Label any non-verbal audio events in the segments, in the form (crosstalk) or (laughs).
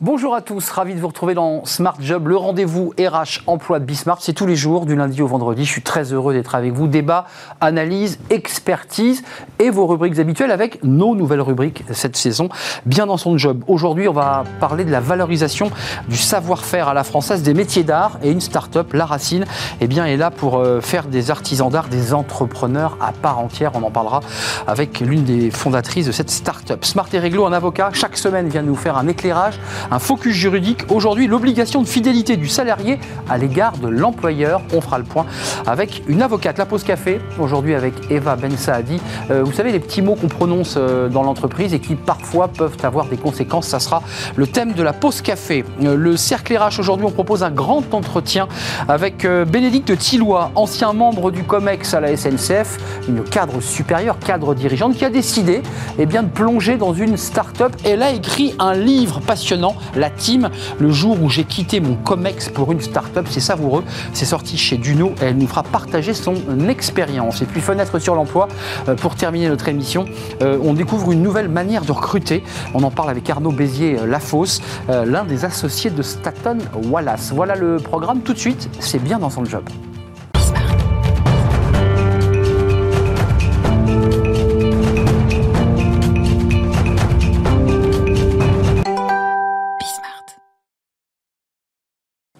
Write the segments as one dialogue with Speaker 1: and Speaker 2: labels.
Speaker 1: Bonjour à tous, ravi de vous retrouver dans Smart Job, le rendez-vous RH emploi de Bismart. C'est tous les jours, du lundi au vendredi. Je suis très heureux d'être avec vous. Débat, analyse, expertise et vos rubriques habituelles avec nos nouvelles rubriques cette saison. Bien dans son job. Aujourd'hui, on va parler de la valorisation du savoir-faire à la française des métiers d'art et une start-up, La Racine, eh bien, est là pour euh, faire des artisans d'art des entrepreneurs à part entière. On en parlera avec l'une des fondatrices de cette start-up. Smart et Réglo, un avocat, chaque semaine vient nous faire un éclairage un focus juridique. Aujourd'hui, l'obligation de fidélité du salarié à l'égard de l'employeur. On fera le point avec une avocate. La pause café, aujourd'hui avec Eva Ben Saadi. Euh, vous savez, les petits mots qu'on prononce euh, dans l'entreprise et qui parfois peuvent avoir des conséquences. Ça sera le thème de la pause café. Euh, le cercle RH, aujourd'hui, on propose un grand entretien avec Bénédicte Tillois, ancien membre du COMEX à la SNCF, une cadre supérieure, cadre dirigeante, qui a décidé eh bien, de plonger dans une start-up. Elle a écrit un livre passionnant la team, le jour où j'ai quitté mon COMEX pour une start-up. C'est savoureux. C'est sorti chez Duno et elle nous fera partager son expérience. Et puis, fenêtre sur l'emploi, euh, pour terminer notre émission, euh, on découvre une nouvelle manière de recruter. On en parle avec Arnaud Bézier-Lafosse, euh, l'un des associés de Staton Wallace. Voilà le programme. Tout de suite, c'est bien dans son job.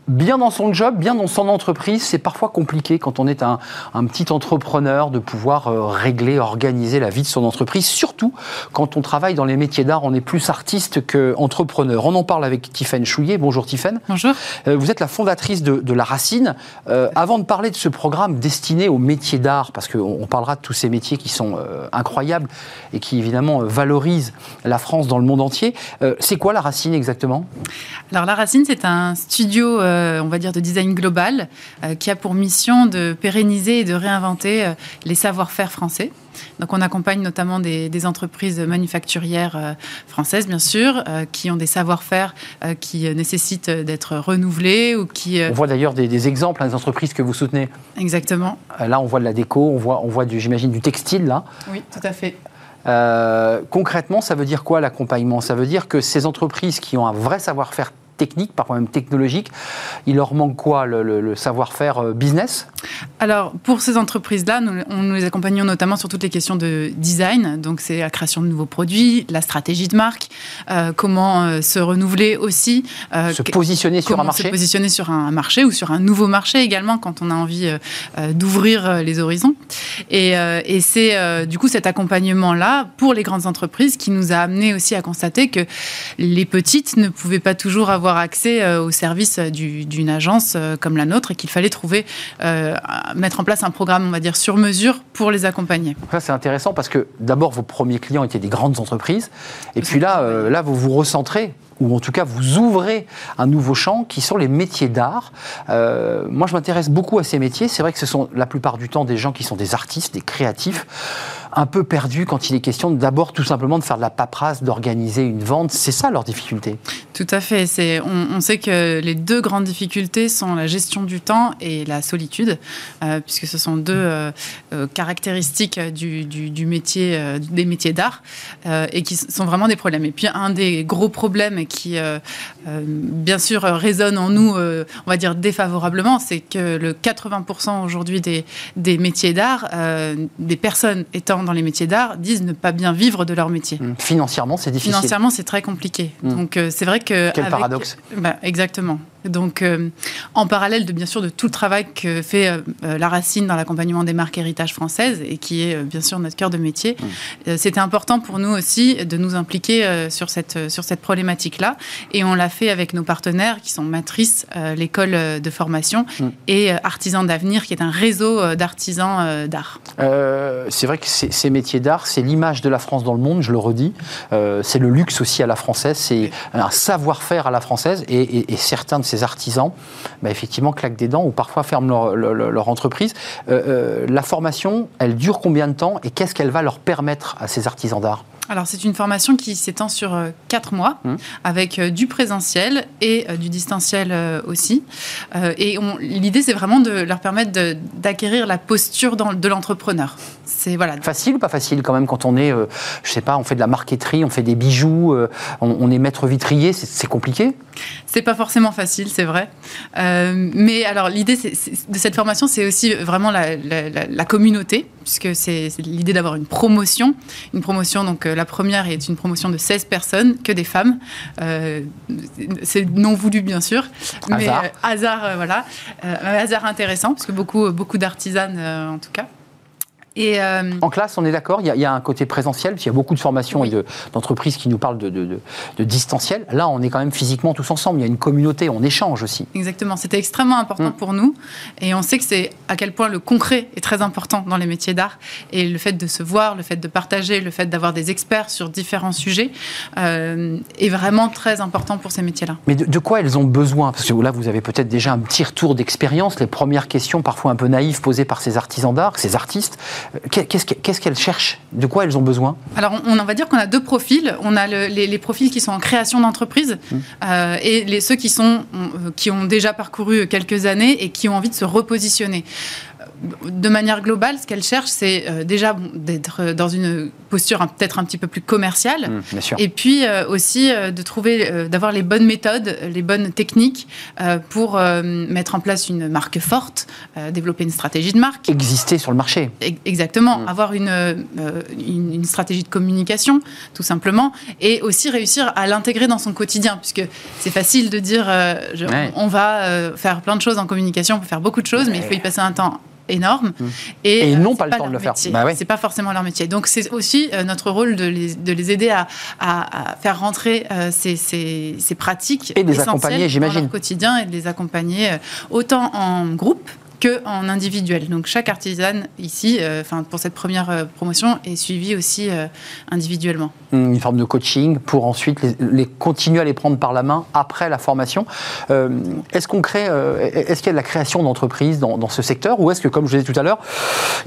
Speaker 1: Bien dans son job, bien dans son entreprise, c'est parfois compliqué quand on est un, petit entrepreneur de pouvoir euh, régler, organiser la vie de son entreprise, surtout quand on travaille dans les métiers d'art, on est plus artiste qu'entrepreneur. On en parle avec Tiffaine Chouillet. Bonjour Tiffaine.
Speaker 2: Bonjour.
Speaker 1: Euh, vous êtes la fondatrice de, La Racine. Euh, avant de parler de ce programme destiné aux métiers d'art, parce qu'on parlera de tous ces métiers qui sont incroyables et qui évidemment valorisent la France dans le monde entier, c'est quoi La Racine exactement?
Speaker 2: Alors La Racine, c'est un studio on va dire, de design global, euh, qui a pour mission de pérenniser et de réinventer euh, les savoir-faire français. Donc on accompagne notamment des, entreprises manufacturières françaises, bien sûr, qui ont des savoir-faire qui nécessitent d'être renouvelés ou qui...
Speaker 1: On voit d'ailleurs des, exemples hein, des entreprises que vous soutenez.
Speaker 2: Exactement.
Speaker 1: là, on voit de la déco, on voit, on voit j'imagine, du textile, là.
Speaker 2: Oui, tout à fait.
Speaker 1: concrètement, ça veut dire quoi l'accompagnement? Ça veut dire que ces entreprises qui ont un vrai savoir-faire technique, parfois même technologique. Il leur manque quoi Le, savoir-faire euh, business?
Speaker 2: Alors, pour ces entreprises-là, nous, nous les accompagnons notamment sur toutes les questions de design. Donc, c'est la création de nouveaux produits, la stratégie de marque, euh, comment euh, se renouveler aussi.
Speaker 1: se positionner sur un marché
Speaker 2: Se positionner sur un marché ou sur un nouveau marché également quand on a envie d'ouvrir les horizons. Et, et c'est du coup cet accompagnement-là pour les grandes entreprises qui nous a amené aussi à constater que les petites ne pouvaient pas toujours avoir avoir accès euh, aux services d'une agence euh, comme la nôtre et qu'il fallait trouver, euh, mettre en place un programme, on va dire, sur mesure pour les accompagner.
Speaker 1: Ça, c'est intéressant parce que d'abord, vos premiers clients étaient des grandes entreprises. Et puis là, là, vous vous recentrez ou en tout cas vous ouvrez un nouveau champ qui sont les métiers d'art. moi, je m'intéresse beaucoup à ces métiers. C'est vrai que ce sont la plupart du temps des gens qui sont des artistes, des créatifs un peu perdus quand il est question d'abord tout simplement de faire de la paperasse, d'organiser une vente. C'est ça leur difficulté.
Speaker 2: Tout à fait. C'est, on, sait que les deux grandes difficultés sont la gestion du temps et la solitude, euh, puisque ce sont deux euh, euh, caractéristiques du, métier, des métiers d'art, et qui sont vraiment des problèmes. Et puis un des gros problèmes qui, bien sûr, résonne en nous, on va dire défavorablement, c'est que le 80% aujourd'hui des, des métiers d'art, des personnes étant dans les métiers d'art disent ne pas bien vivre de leur métier.
Speaker 1: Mmh. Financièrement, c'est difficile.
Speaker 2: Financièrement, c'est très compliqué. Mmh. Donc, euh, c'est vrai que.
Speaker 1: Quel paradoxe.
Speaker 2: Bah, exactement. Donc, euh, en parallèle de bien sûr de tout le travail que fait euh, euh, la Racine dans l'accompagnement des marques héritage françaises et qui est bien sûr notre cœur de métier, mmh. c'était important pour nous aussi de nous impliquer sur cette sur cette problématique-là. Et on l'a fait avec nos partenaires qui sont Matrice, l'école de formation, mmh. et Artisans d'avenir, qui est un réseau d'artisans d'art.
Speaker 1: c'est vrai que ces métiers d'art, c'est l'image de la France dans le monde. Je le redis, c'est le luxe aussi à la française, c'est un savoir-faire à la française, et, et certains de ces artisans, bah, effectivement, claquent des dents ou parfois ferment leur, entreprise. Euh, euh, la formation, elle dure combien de temps et qu'est-ce qu'elle va leur permettre à ces artisans d'art?
Speaker 2: Alors c'est une formation qui s'étend sur 4 mois, mmh. avec du présentiel et du distanciel aussi. et l'idée, c'est vraiment de leur permettre d'acquérir la posture de l'entrepreneur.
Speaker 1: C'est voilà. Facile ou pas facile quand même quand on est, je sais pas, on fait de la marqueterie, on fait des bijoux, on, on est maître vitrier, c'est compliqué?
Speaker 2: C'est pas forcément facile, c'est vrai. Euh, mais alors, l'idée de cette formation, c'est aussi vraiment la, communauté, puisque c'est l'idée d'avoir une promotion. Une promotion, donc euh, la première est une promotion de 16 personnes, que des femmes. Euh, c'est non voulu, bien sûr. Mais hasard, voilà. un hasard intéressant, parce que beaucoup, beaucoup d'artisanes, en tout cas.
Speaker 1: Euh, en classe, on est d'accord, il, y, a un côté présentiel, il y a beaucoup de formations et d'entreprises qui nous parlent de, distanciel. Là, on est quand même physiquement tous ensemble, il y a une communauté, on échange aussi.
Speaker 2: Exactement, c'était extrêmement important mm. pour nous. Et on sait que c'est à quel point le concret est très important dans les métiers d'art. Et le fait de se voir, le fait de partager, le fait d'avoir des experts sur différents sujets euh, est vraiment très important pour ces métiers-là.
Speaker 1: Mais de, quoi elles ont besoin? Parce que là, vous avez peut-être déjà un petit retour d'expérience, les premières questions parfois un peu naïves posées par ces artisans d'art, ces artistes. Qu'est-ce qu'elles cherchent? De quoi elles ont besoin?
Speaker 2: Alors, on, va dire qu'on a deux profils. On a les, profils qui sont en création d'entreprise mmh. euh, et les, ceux qui, sont, qui ont déjà parcouru quelques années et qui ont envie de se repositionner de manière globale, ce qu'elle cherche, c'est euh, déjà d'être dans une posture peut-être un petit peu plus commerciale,
Speaker 1: mmh,
Speaker 2: et puis euh, aussi euh, de trouver, d'avoir les bonnes méthodes, les bonnes techniques pour mettre en place une marque forte, développer une stratégie de marque.
Speaker 1: Exister sur le marché.
Speaker 2: Exactement, mmh. avoir une, une, stratégie de communication, tout simplement, et aussi réussir à l'intégrer dans son quotidien, puisque c'est facile de dire, on va faire plein de choses en communication, on peut faire beaucoup de choses, mais il faut y passer un temps énorme.
Speaker 1: Mmh. Et, ils n'ont pas le temps de le faire.
Speaker 2: Bah ouais. C'est pas forcément leur métier. Donc c'est aussi euh, notre rôle de les, de les aider à, à, faire rentrer euh, ces, ces, ces, pratiques
Speaker 1: et les accompagner, j'imagine,
Speaker 2: quotidien et de les accompagner euh, autant en groupe en individuel. Donc chaque artisane ici, euh, pour cette première euh, promotion, est suivie aussi euh, individuellement.
Speaker 1: Une forme de coaching pour ensuite les, continuer à les prendre par la main après la formation. est-ce qu'on crée, est-ce qu'il y a de la création d'entreprises dans, dans, ce secteur ou est-ce que, comme je disais tout à l'heure,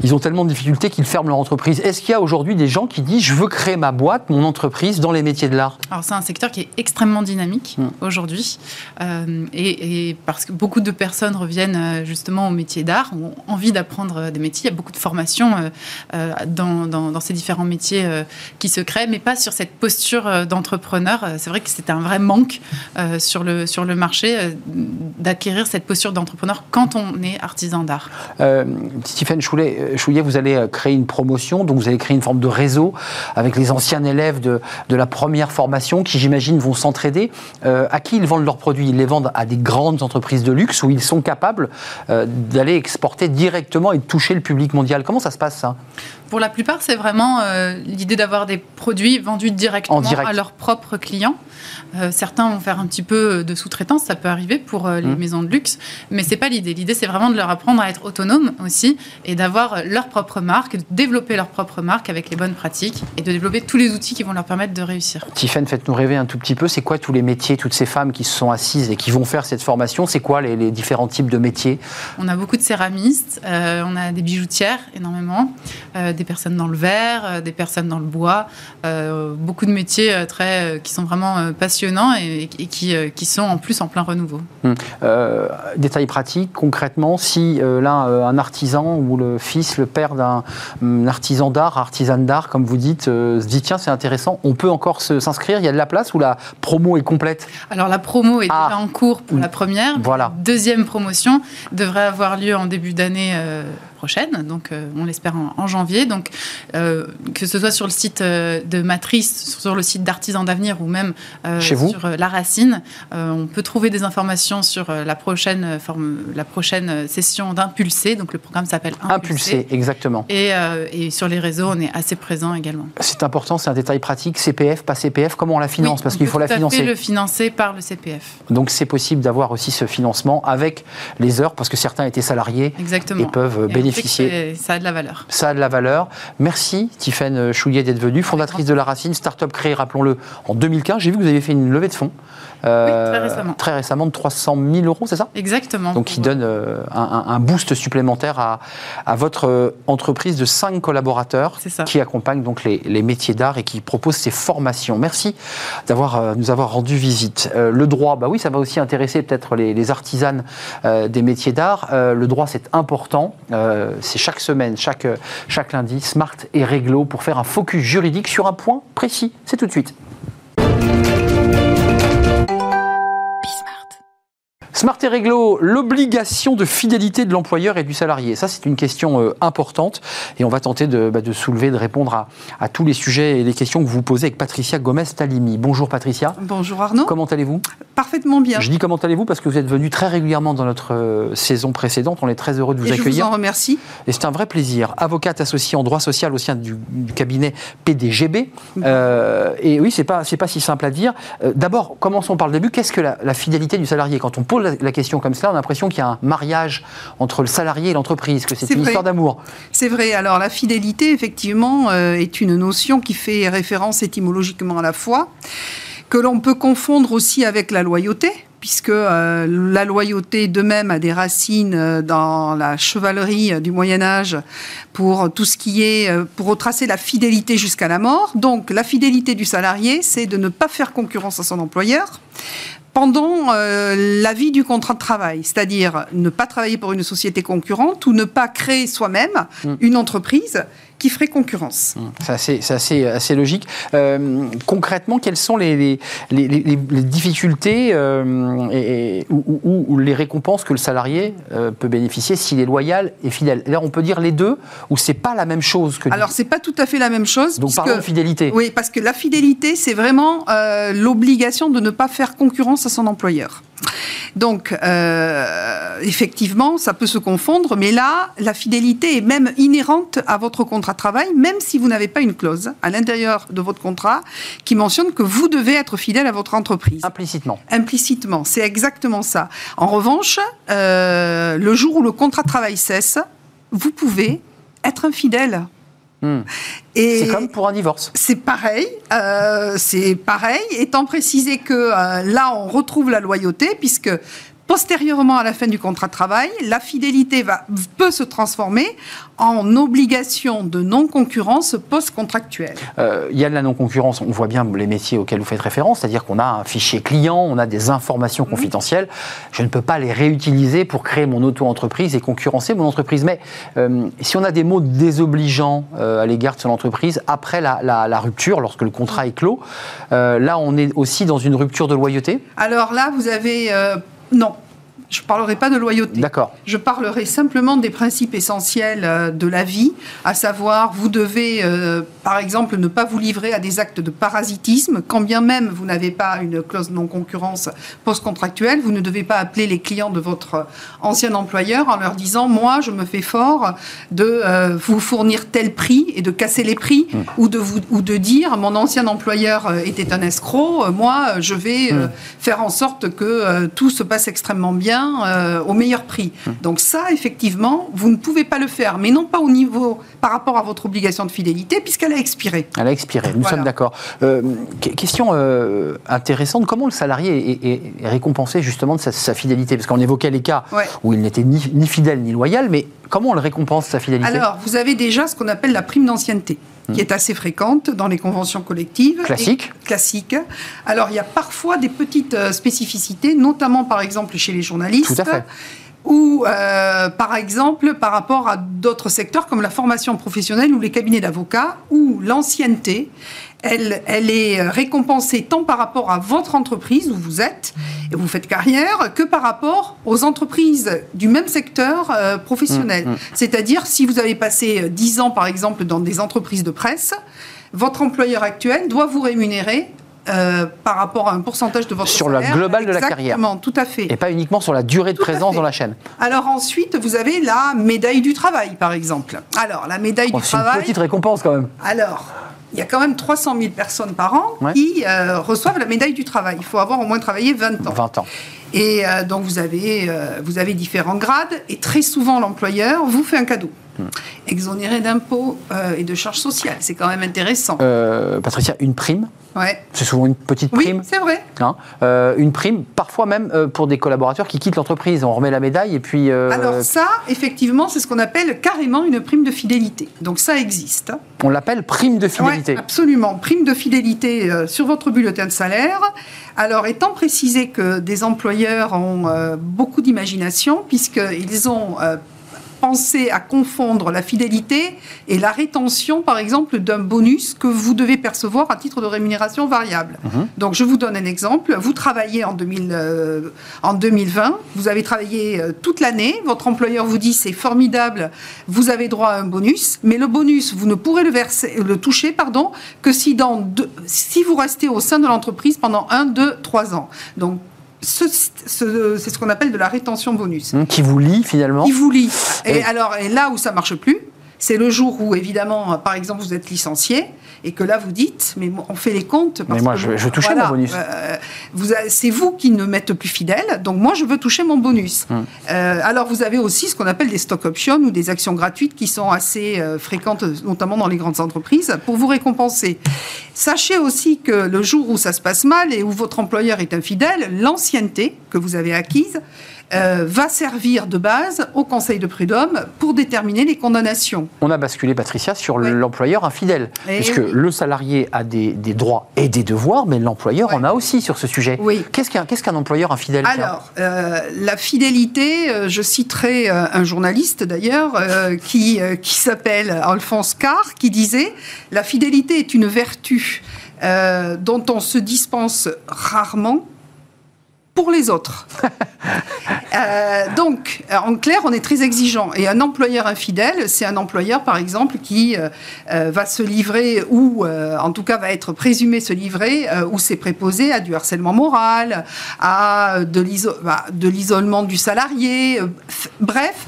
Speaker 1: ils ont tellement de difficultés qu'ils ferment leur entreprise? Est-ce qu'il y a aujourd'hui des gens qui disent je veux créer ma boîte, mon entreprise dans les métiers de l'art?
Speaker 2: Alors c'est un secteur qui est extrêmement dynamique hmm. aujourd'hui et, et, parce que beaucoup de personnes reviennent justement au métier d'art, ont envie d'apprendre des métiers. Il y a beaucoup de formations euh, euh, dans, dans, ces différents métiers euh, qui se créent, mais pas sur cette posture d'entrepreneur. C'est vrai que c'était un vrai manque sur, le, sur le marché d'acquérir cette posture d'entrepreneur quand on est artisan d'art.
Speaker 1: Stéphane Chouillet, vous allez créer une promotion, donc vous allez créer une forme de réseau avec les anciens élèves de, de la première formation qui, j'imagine, vont s'entraider. à qui ils vendent leurs produits? Ils les vendent à des grandes entreprises de luxe où ils sont capables d'aller exporter directement et de toucher le public mondial. Comment ça se passe ça?
Speaker 2: Pour la plupart, c'est vraiment euh, l'idée d'avoir des produits vendus directement à leurs propres clients. Euh, certains vont faire un petit peu de sous-traitance, ça peut arriver pour euh, les mmh. maisons de luxe, mais c'est pas l'idée. L'idée, c'est vraiment de leur apprendre à être autonomes aussi et d'avoir leur propre marque, de développer leur propre marque avec les bonnes pratiques et de développer tous les outils qui vont leur permettre de réussir.
Speaker 1: Tiffany, faites-nous rêver un tout petit peu. C'est quoi tous les métiers, toutes ces femmes qui se sont assises et qui vont faire cette formation? C'est quoi les, les, différents types de métiers?
Speaker 2: On a beaucoup de céramistes, euh, on a des bijoutières énormément, des personnes dans le verre, des personnes dans le bois, beaucoup de métiers très qui sont vraiment passionnants et, qui, euh, qui, sont en plus en plein renouveau.
Speaker 1: Hum. Euh, détail pratique, concrètement, si euh, là, un artisan ou le fils, le père d'un hum, artisan d'art, artisan d'art, comme vous dites, se dit tiens, c'est intéressant, on peut encore s'inscrire, il y a de la place ou la promo est complète?
Speaker 2: Alors la promo est déjà ah. en cours pour la première.
Speaker 1: Voilà.
Speaker 2: Deuxième promotion devrait avoir lieu en début d'année prochaine, donc euh, on l'espère en, janvier. Donc euh, que ce soit sur le site euh, de Matrice, sur le site d'Artisans d'Avenir ou même
Speaker 1: Chez vous
Speaker 2: sur La Racine, on peut trouver des informations sur la prochaine, forme, la prochaine session d'Impulsé. Donc le programme s'appelle Impulsé.
Speaker 1: Impulsé, exactement.
Speaker 2: Et, et, sur les réseaux, on est assez présent également.
Speaker 1: C'est important, c'est un détail pratique. CPF, pas CPF, comment on la finance? Parce qu'il faut la financer.
Speaker 2: le financer par le CPF.
Speaker 1: Donc c'est possible d'avoir aussi ce financement avec les heures, parce que certains étaient salariés
Speaker 2: Exactement.
Speaker 1: et peuvent bénéficier bénéficier.
Speaker 2: Ça a de la valeur.
Speaker 1: Ça a de la valeur. Merci, Tiffaine Chouillet, d'être venue, fondatrice de La Racine, start-up créée, rappelons-le, en 2015. J'ai vu que vous avez fait une levée de fonds.
Speaker 2: Euh, très récemment.
Speaker 1: Très récemment, de 300 000 euros, c'est ça?
Speaker 2: Exactement.
Speaker 1: Donc, qui donne euh, un, boost supplémentaire à, à votre euh, entreprise de 5 collaborateurs qui accompagnent donc les, les métiers d'art et qui proposent ces formations. Merci d'avoir nous avoir rendu visite. le droit, bah oui, ça va aussi intéresser peut-être les, les, artisanes des métiers d'art. le droit, c'est important. c'est chaque semaine, chaque, chaque lundi, Smart et Réglo pour faire un focus juridique sur un point précis. C'est tout de suite. Smart et Réglo, l'obligation de fidélité de l'employeur et du salarié. Ça, c'est une question euh, importante et on va tenter de, bah, de soulever, de répondre à, tous les sujets et les questions que vous posez avec Patricia Gomez-Talimi. Bonjour Patricia.
Speaker 3: Bonjour Arnaud.
Speaker 1: Comment allez-vous?
Speaker 3: Parfaitement bien.
Speaker 1: Je dis comment allez-vous parce que vous êtes venu très régulièrement dans notre euh, saison précédente. On est très heureux de vous
Speaker 3: et
Speaker 1: accueillir.
Speaker 3: Je vous en remercie.
Speaker 1: Et c'est un vrai plaisir. Avocate associée en droit social au sein du, cabinet PDGB. Euh, et oui, c'est pas, pas si simple à dire. D'abord, commençons par le début. Qu'est-ce que la, la fidélité du salarié? Quand on pose la, question comme ça, on a l'impression qu'il y a un mariage entre le salarié et l'entreprise, que c'est une histoire d'amour.
Speaker 3: C'est vrai. Alors la fidélité, effectivement, euh, est une notion qui fait référence étymologiquement à la foi, que l'on peut confondre aussi avec la loyauté puisque euh, la loyauté de même a des racines euh, dans la chevalerie du Moyen Âge pour tout ce qui est pour retracer la fidélité jusqu'à la mort. Donc la fidélité du salarié, c'est de ne pas faire concurrence à son employeur pendant euh, la vie du contrat de travail, c'est-à-dire ne pas travailler pour une société concurrente ou ne pas créer soi-même mm. une entreprise qui ferait concurrence.
Speaker 1: Mmh. C'est assez, assez, logique. Euh, concrètement, quelles sont les, les, les, difficultés euh, et, ou, les récompenses que le salarié euh, peut bénéficier s'il est loyal et fidèle? Là, on peut dire les deux, ou c'est pas la même chose que.
Speaker 3: Alors, c'est pas tout à fait la même chose.
Speaker 1: Donc, parlons de fidélité.
Speaker 3: Oui, parce que la fidélité, c'est vraiment l'obligation de ne pas faire concurrence à son employeur. Donc, effectivement, ça peut se confondre, mais là, la fidélité est même inhérente à votre contrat de travail, même si vous n'avez pas une clause à l'intérieur de votre contrat qui mentionne que vous devez être fidèle à votre entreprise.
Speaker 1: Implicitement.
Speaker 3: Implicitement, c'est exactement ça. En revanche, euh, le jour où le contrat de travail cesse, vous pouvez être infidèle
Speaker 1: Hmm. C'est comme pour un divorce.
Speaker 3: C'est pareil, euh, c'est pareil, étant précisé que euh, là on retrouve la loyauté puisque postérieurement à la fin du contrat de travail, la fidélité va, peut se transformer en obligation de non-concurrence post-contractuelle.
Speaker 1: Euh, il y a de la non-concurrence, on voit bien les métiers auxquels vous faites référence, c'est-à-dire qu'on a un fichier client, on a des informations mhm. confidentielles, je ne peux pas les réutiliser pour créer mon auto-entreprise et concurrencer mon entreprise. Mais euh, si on a des mots désobligeants euh, à l'égard de son entreprise, après la, la, rupture, lorsque le contrat est clos, là on est aussi dans une rupture de loyauté
Speaker 3: Alors là, vous avez non. Je ne parlerai pas de loyauté.
Speaker 1: D'accord.
Speaker 3: Je parlerai simplement des principes essentiels euh, de la vie, à savoir, vous devez, euh, par exemple, ne pas vous livrer à des actes de parasitisme, quand bien même vous n'avez pas une clause de non-concurrence post-contractuelle, vous ne devez pas appeler les clients de votre ancien employeur en leur disant, moi, je me fais fort de euh, vous fournir tel prix et de casser les prix, hmm. ou, de vous, ou de dire, mon ancien employeur était un escroc, moi, je vais hmm. faire en sorte que tout se passe extrêmement bien euh, au meilleur prix. Donc ça, effectivement, vous ne pouvez pas le faire, mais non pas au niveau par rapport à votre obligation de fidélité, puisqu'elle a expiré.
Speaker 1: Elle a expiré, nous sommes d'accord. Euh, question euh, intéressante, comment le salarié est, récompensé justement de sa, fidélité? Parce qu'on évoquait les cas où il n'était ni, ni, fidèle ni loyal, mais comment on le récompense sa fidélité?
Speaker 3: Alors, vous avez déjà ce qu'on appelle la prime d'ancienneté qui est assez fréquente dans les conventions collectives.
Speaker 1: Classique.
Speaker 3: Classique. Alors, il y a parfois des petites euh, spécificités, notamment par exemple chez les journalistes.
Speaker 1: Tout à fait
Speaker 3: ou euh, par exemple par rapport à d'autres secteurs comme la formation professionnelle ou les cabinets d'avocats, où l'ancienneté elle, elle est récompensée tant par rapport à votre entreprise où vous êtes et vous faites carrière que par rapport aux entreprises du même secteur euh, professionnel. Mmh, mmh. C'est-à-dire si vous avez passé 10 ans par exemple dans des entreprises de presse, votre employeur actuel doit vous rémunérer euh, par rapport à un pourcentage de votre
Speaker 1: sur
Speaker 3: salaire.
Speaker 1: Sur la globale de la carrière.
Speaker 3: Exactement, tout à fait.
Speaker 1: Et pas uniquement sur la durée de présence dans la chaîne.
Speaker 3: Alors ensuite, vous avez la médaille du travail, par exemple. Alors, la médaille du travail...
Speaker 1: C'est une petite récompense quand même.
Speaker 3: Alors, il y a quand même 300 000 personnes par an qui euh, reçoivent la médaille du travail. Il faut avoir au moins travaillé 20 ans.
Speaker 1: 20 ans.
Speaker 3: Et euh, donc vous avez, euh, vous avez différents grades et très souvent l'employeur vous fait un cadeau. Hmm. Exonéré d'impôts et de charges sociales, c'est quand même intéressant.
Speaker 1: Patricia, une prime?
Speaker 3: Ouais.
Speaker 1: C'est souvent une petite prime.
Speaker 3: Oui, c'est vrai.
Speaker 1: Hein une prime, parfois même pour des collaborateurs qui quittent l'entreprise. On remet la médaille et puis.
Speaker 3: Alors, ça, effectivement, c'est ce qu'on appelle carrément une prime de fidélité. Donc, ça existe.
Speaker 1: On l'appelle prime de fidélité.
Speaker 3: Ouais, absolument. Prime de fidélité sur votre bulletin de salaire. Alors, étant précisé que des employeurs ont euh, beaucoup d'imagination, puisqu'ils ont pensez à confondre la fidélité et la rétention, par exemple, d'un bonus que vous devez percevoir à titre de rémunération variable. Mhm. Donc, je vous donne un exemple. Vous travaillez en, 2000, euh, en 2020, vous avez travaillé euh, toute l'année, votre employeur vous dit c'est formidable, vous avez droit à un bonus, mais le bonus, vous ne pourrez le, verser, le toucher pardon, que si, dans deux, si vous restez au sein de l'entreprise pendant 1, 2, 3 ans. Donc, c'est ce, qu'on appelle de la rétention bonus.
Speaker 1: Mmh, qui vous lie finalement
Speaker 3: Qui vous lie. Et, alors, et là où ça marche plus, c'est le jour où, évidemment, par exemple, vous êtes licencié et que là, vous dites, mais on fait les comptes.
Speaker 1: mais moi, je, je touchais mon bonus.
Speaker 3: Euh, c'est vous qui ne m'êtes plus fidèle, donc moi, je veux toucher mon bonus. Hum. Euh, alors, vous avez aussi ce qu'on appelle des stock options ou des actions gratuites qui sont assez euh, fréquentes, notamment dans les grandes entreprises, pour vous récompenser. Sachez aussi que le jour où ça se passe mal et où votre employeur est infidèle, l'ancienneté que vous avez acquise, euh, va servir de base au Conseil de prud'homme pour déterminer les condamnations.
Speaker 1: On a basculé, Patricia, sur l'employeur infidèle, puisque le salarié a des, droits et des devoirs, mais l'employeur en a aussi sur ce sujet. Qu'est-ce qu'un employeur infidèle
Speaker 3: Alors, euh, la fidélité, euh, je citerai un journaliste d'ailleurs, qui, qui s'appelle Alphonse Carr, qui disait « La fidélité est une vertu dont on se dispense rarement pour les autres. (laughs) Euh, donc, en clair, on est très exigeant. Et un employeur infidèle, c'est un employeur, par exemple, qui euh, euh, va se livrer, ou en tout cas va être présumé se livrer, ou c'est préposé à du harcèlement moral, à bah, de l'isolement du salarié, bref,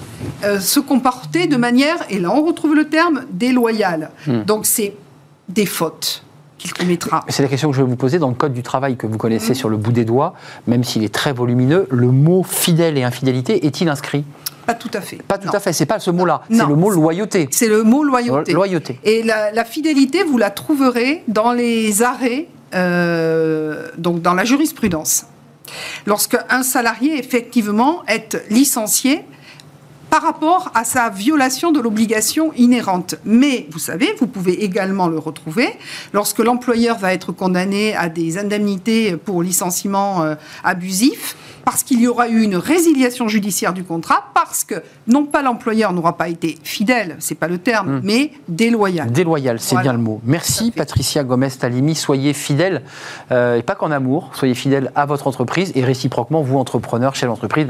Speaker 3: se comporter de manière, et là on retrouve le terme, déloyale. Hmm. Donc c'est des fautes qu'il commettra.
Speaker 1: C'est la question que je vais vous poser dans le Code du travail que vous connaissez mm. sur le bout des doigts, même s'il est très volumineux, le mot fidèle et infidélité est-il inscrit?
Speaker 3: Pas tout à fait.
Speaker 1: Pas tout à fait, c'est pas ce mot-là, c'est le mot loyauté.
Speaker 3: C'est le mot loyauté.
Speaker 1: Loyauté.
Speaker 3: Et la, fidélité, vous la trouverez dans les arrêts, euh, donc dans la jurisprudence. Lorsque un salarié effectivement est licencié par rapport à sa violation de l'obligation inhérente. Mais vous savez, vous pouvez également le retrouver lorsque l'employeur va être condamné à des indemnités pour licenciement euh, abusif parce qu'il y aura eu une résiliation judiciaire du contrat, parce que non pas l'employeur n'aura pas été fidèle, c'est pas le terme, hmm. mais déloyal.
Speaker 1: Déloyal, c'est bien le mot. Merci Patricia Gomez-Talimi, soyez fidèle, euh, et pas qu'en amour, soyez fidèle à votre entreprise, et réciproquement, vous entrepreneurs chez l'entreprise,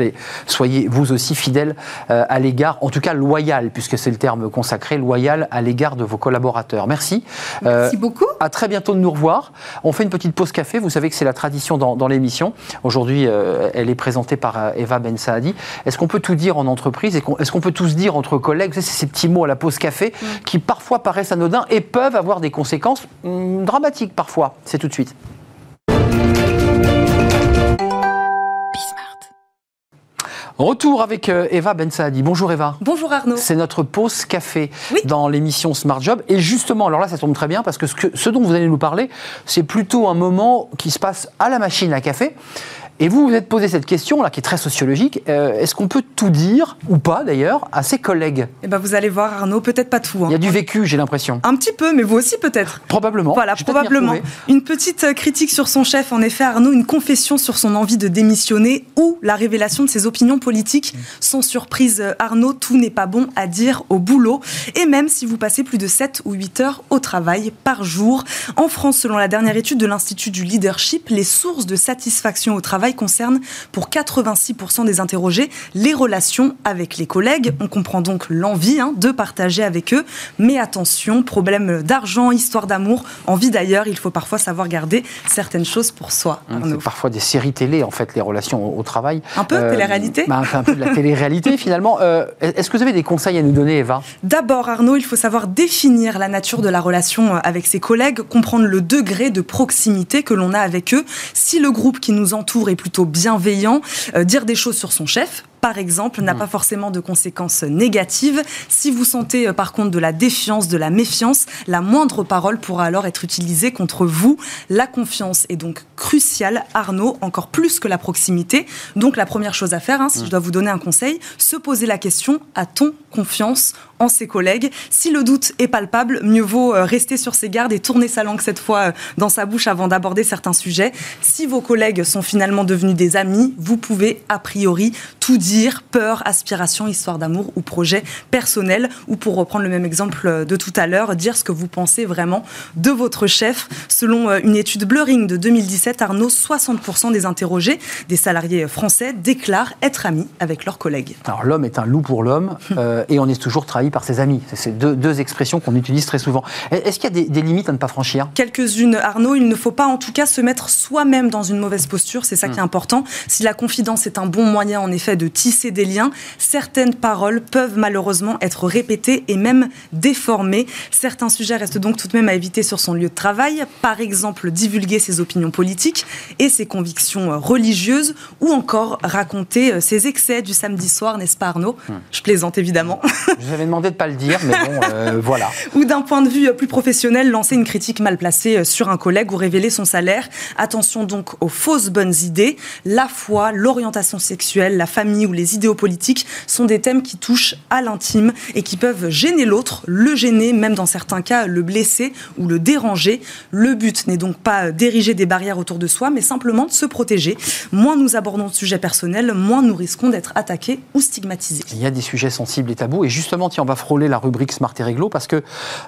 Speaker 1: soyez vous aussi fidèle euh, à l'égard, en tout cas loyal, puisque c'est le terme consacré, loyal à l'égard de vos collaborateurs. Merci.
Speaker 3: Merci euh, beaucoup.
Speaker 1: À très bientôt de nous revoir. On fait une petite pause café, vous savez que c'est la tradition dans, dans l'émission. Aujourd'hui, elle est présentée par euh, Eva Ben Saadi. Est-ce qu'on peut tout dire en entreprise Est-ce qu'on peut tous dire entre collègues C'est ces petits mots à la pause café mm. qui parfois paraissent anodins et peuvent avoir des conséquences mm, dramatiques parfois. C'est tout de suite. Retour avec euh, Eva Ben Saadi. Bonjour Eva.
Speaker 4: Bonjour Arnaud.
Speaker 1: C'est notre pause café dans l'émission Smart Job. Et justement, alors là, ça tombe très bien parce que ce, que ce dont vous allez nous parler, c'est plutôt un moment qui se passe à la machine à café. Et vous vous êtes posé cette question là, qui est très sociologique. Euh, est-ce qu'on peut tout dire ou pas d'ailleurs à ses collègues?
Speaker 4: Eh ben, vous allez voir Arnaud, peut-être pas tout.
Speaker 1: Hein. Il y a du vécu, j'ai l'impression.
Speaker 4: Un petit peu, mais vous aussi peut-être.
Speaker 1: Probablement.
Speaker 4: Voilà, probablement. Une petite euh, critique sur son chef, en effet, Arnaud, une confession sur son envie de démissionner ou la révélation de ses opinions politiques. Sans surprise, euh, Arnaud, tout n'est pas bon à dire au boulot. Et même si vous passez plus de 7 ou 8 heures au travail par jour. En France, selon la dernière étude de l'Institut du Leadership, les sources de satisfaction au travail concerne pour 86% des interrogés les relations avec les collègues. On comprend donc l'envie hein, de partager avec eux. Mais attention, problème d'argent, histoire d'amour, envie d'ailleurs, il faut parfois savoir garder certaines choses pour soi.
Speaker 1: Hein, c'est parfois des séries télé, en fait, les relations au, travail.
Speaker 4: Un peu euh, télé-réalité
Speaker 1: bah, Un peu de la télé-réalité, (laughs) finalement. Euh, est-ce que vous avez des conseils à nous donner, Eva?
Speaker 4: D'abord, Arnaud, il faut savoir définir la nature de la relation avec ses collègues, comprendre le degré de proximité que l'on a avec eux. Si le groupe qui nous entoure est plutôt bienveillant. dire des choses sur son chef, par exemple, n'a hmm. pas forcément de conséquences négatives. Si vous sentez euh, par contre de la défiance, de la méfiance, la moindre parole pourra alors être utilisée contre vous. La confiance est donc cruciale, Arnaud, encore plus que la proximité. Donc la première chose à faire, hein, si hmm. je dois vous donner un conseil, se poser la question, a-t-on confiance en ses collègues. Si le doute est palpable, mieux vaut euh, rester sur ses gardes et tourner sa langue cette fois euh, dans sa bouche avant d'aborder certains sujets. Si vos collègues sont finalement devenus des amis, vous pouvez a priori tout dire dire peur, aspiration, histoire d'amour ou projet personnel. Ou pour reprendre le même exemple de tout à l'heure, dire ce que vous pensez vraiment de votre chef. Selon euh, une étude Blurring de 2017, Arnaud, 60% des interrogés, des salariés français, déclarent être amis avec leurs collègues.
Speaker 1: Alors l'homme est un loup pour l'homme (laughs) euh, et on est toujours trahi par ses amis. C'est deux, deux expressions qu'on utilise très souvent. Est-ce qu'il y a des, des, limites à ne pas franchir?
Speaker 4: Quelques-unes, Arnaud. Il ne faut pas en tout cas se mettre soi-même dans une mauvaise posture. C'est ça qui est hmm. important. Si la confidence est un bon moyen en effet de tisser des liens, certaines paroles peuvent malheureusement être répétées et même déformées. Certains sujets restent donc tout de même à éviter sur son lieu de travail, par exemple divulguer ses opinions politiques et ses convictions religieuses, ou encore raconter euh, ses excès du samedi soir, n'est-ce pas Arnaud? Hmm. Je plaisante évidemment. (laughs)
Speaker 1: Je vous avais demandé de ne pas le dire, mais bon, euh, (laughs) voilà.
Speaker 4: Ou d'un point de vue plus professionnel, lancer une critique mal placée euh, sur un collègue ou révéler son salaire. Attention donc aux fausses bonnes idées. La foi, l'orientation sexuelle, la famille ou les idéaux politiques sont des thèmes qui touchent à l'intime et qui peuvent gêner l'autre, le gêner, même dans certains cas le blesser ou le déranger. Le but n'est donc pas d'ériger des barrières autour de soi, mais simplement de se protéger. Moins nous abordons de sujets personnels, moins nous risquons d'être attaqués ou stigmatisés.
Speaker 1: Il y a des sujets sensibles et tabous, et justement, tiens, on va frôler la rubrique Smart et Réglo parce que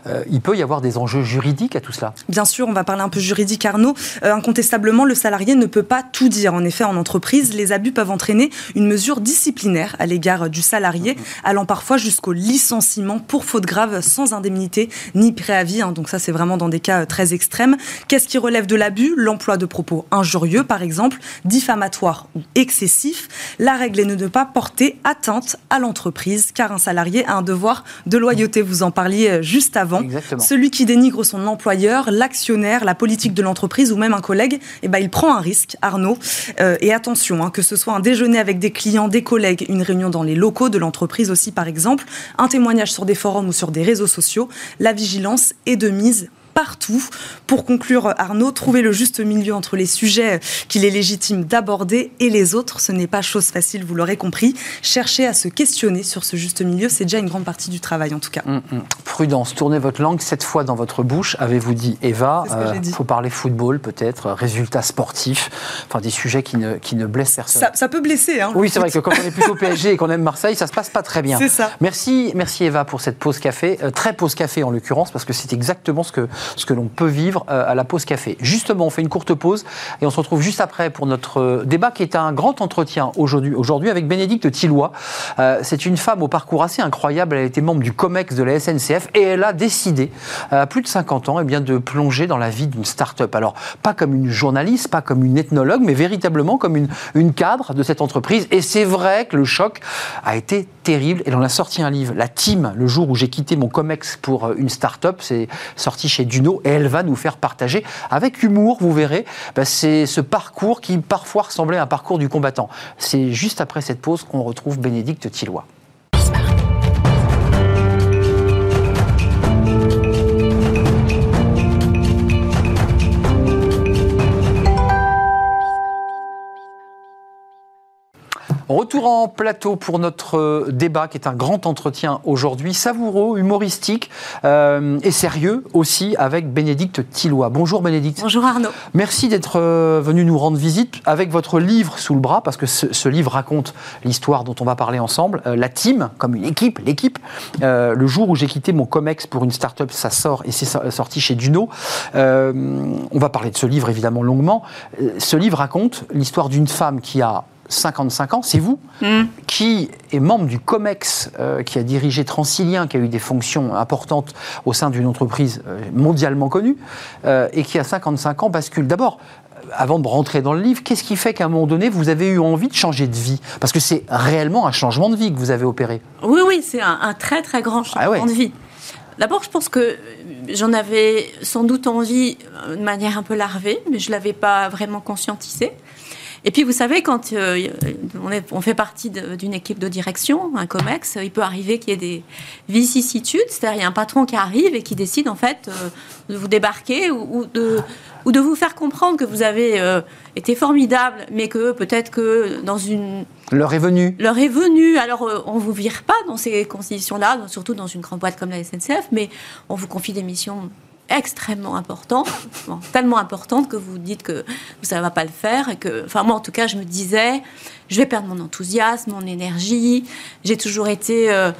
Speaker 1: euh, il peut y avoir des enjeux juridiques à tout cela.
Speaker 4: Bien sûr, on va parler un peu juridique, Arnaud. Euh, incontestablement, le salarié ne peut pas tout dire. En effet, en entreprise, les abus peuvent entraîner une mesure disciplinaire à l'égard du salarié, allant parfois jusqu'au licenciement pour faute grave sans indemnité ni préavis. Hein. donc ça, c'est vraiment dans des cas euh, très extrêmes. Qu'est-ce qui relève de l'abus? L'emploi de propos injurieux, par exemple, diffamatoires ou excessifs. La règle est de ne pas porter atteinte à l'entreprise, car un salarié a un devoir de loyauté. Vous en parliez euh, juste avant. Celui qui dénigre son employeur, l'actionnaire, la politique de l'entreprise ou même un collègue, eh ben, il prend un risque, Arnaud. Euh, et attention, hein, que ce soit un déjeuner avec des clients, des collègues, une réunion dans les locaux de l'entreprise aussi par exemple, un témoignage sur des forums ou sur des réseaux sociaux, la vigilance est de mise partout. Pour conclure, Arnaud, trouver le juste milieu entre les sujets qu'il est légitime d'aborder et les autres, ce n'est pas chose facile, vous l'aurez compris. Chercher à se questionner sur ce juste milieu, c'est déjà une grande partie du travail en tout cas. Hum,
Speaker 1: hum. Prudence, tournez votre langue cette fois dans votre bouche, avez-vous dit Eva? Il euh, faut parler football peut-être, résultats sportifs, enfin des sujets qui ne, qui ne blessent personne.
Speaker 4: Ça, peut blesser. Hein,
Speaker 1: oui, c'est vrai que quand on est plutôt PSG et qu'on aime Marseille, ça se passe pas très bien.
Speaker 4: C'est ça.
Speaker 1: Merci, merci Eva pour cette pause café, euh, très pause café en l'occurrence, parce que c'est exactement ce que ce que l'on peut vivre euh, à la pause café. Justement, on fait une courte pause et on se retrouve juste après pour notre euh, débat qui est un grand entretien aujourd'hui aujourd'hui avec Bénédicte Tillois. Euh, c'est une femme au parcours assez incroyable. Elle a été membre du COMEX de la SNCF et elle a décidé, à plus de 50 ans, eh bien, de plonger dans la vie d'une start-up. Alors, pas comme une journaliste, pas comme une ethnologue, mais véritablement comme une, cadre de cette entreprise. Et c'est vrai que le choc a été terrible. Et on a sorti un livre, La Team, le jour où j'ai quitté mon COMEX pour une start-up. C'est sorti chez Duno. Et elle va nous faire partager avec humour, vous verrez, bah, c'est ce parcours qui parfois ressemblait à un parcours du combattant. C'est juste après cette pause qu'on retrouve Bénédicte Tillois. Retour en plateau pour notre euh, débat qui est un grand entretien aujourd'hui, savoureux, humoristique euh, et sérieux aussi avec Bénédicte Tillois. Bonjour Bénédicte.
Speaker 4: Bonjour Arnaud.
Speaker 1: Merci d'être euh, venu nous rendre visite avec votre livre sous le bras parce que ce, livre raconte l'histoire dont on va parler ensemble. la team, comme une équipe, l'équipe. le jour où j'ai quitté mon COMEX pour une start-up, ça sort et c'est sorti chez Duno. on va parler de ce livre évidemment longuement. ce livre raconte l'histoire d'une femme qui a 55 ans, c'est vous, mm. qui est membre du COMEX, euh, qui a dirigé Transilien, qui a eu des fonctions importantes au sein d'une entreprise euh, mondialement connue, euh, et qui à 55 ans bascule. D'abord, avant de rentrer dans le livre, qu'est-ce qui fait qu'à un moment donné, vous avez eu envie de changer de vie? Parce que c'est réellement un changement de vie que vous avez opéré.
Speaker 5: Oui, oui, c'est un, très très grand ah changement de vie. D'abord, je pense que j'en avais sans doute envie de manière un peu larvée, mais je ne l'avais pas vraiment conscientisé. Et puis, vous savez, quand euh, on, est, on, fait partie d'une équipe de direction, un COMEX, il peut arriver qu'il y ait des vicissitudes. C'est-à-dire, il y a un patron qui arrive et qui décide, en fait, euh, de vous débarquer ou, de, ou de vous faire comprendre que vous avez euh, été formidable, mais que peut-être que dans une...
Speaker 1: L'heure est venue.
Speaker 5: L'heure est venue. Alors, on ne vous vire pas dans ces conditions-là, surtout dans une grande boîte comme la SNCF, mais on vous confie des missions extrêmement important, tellement importante que vous dites que ça ne va pas le faire. Et que, enfin, moi, en tout cas, je me disais, je vais perdre mon enthousiasme, mon énergie. J'ai toujours été euh,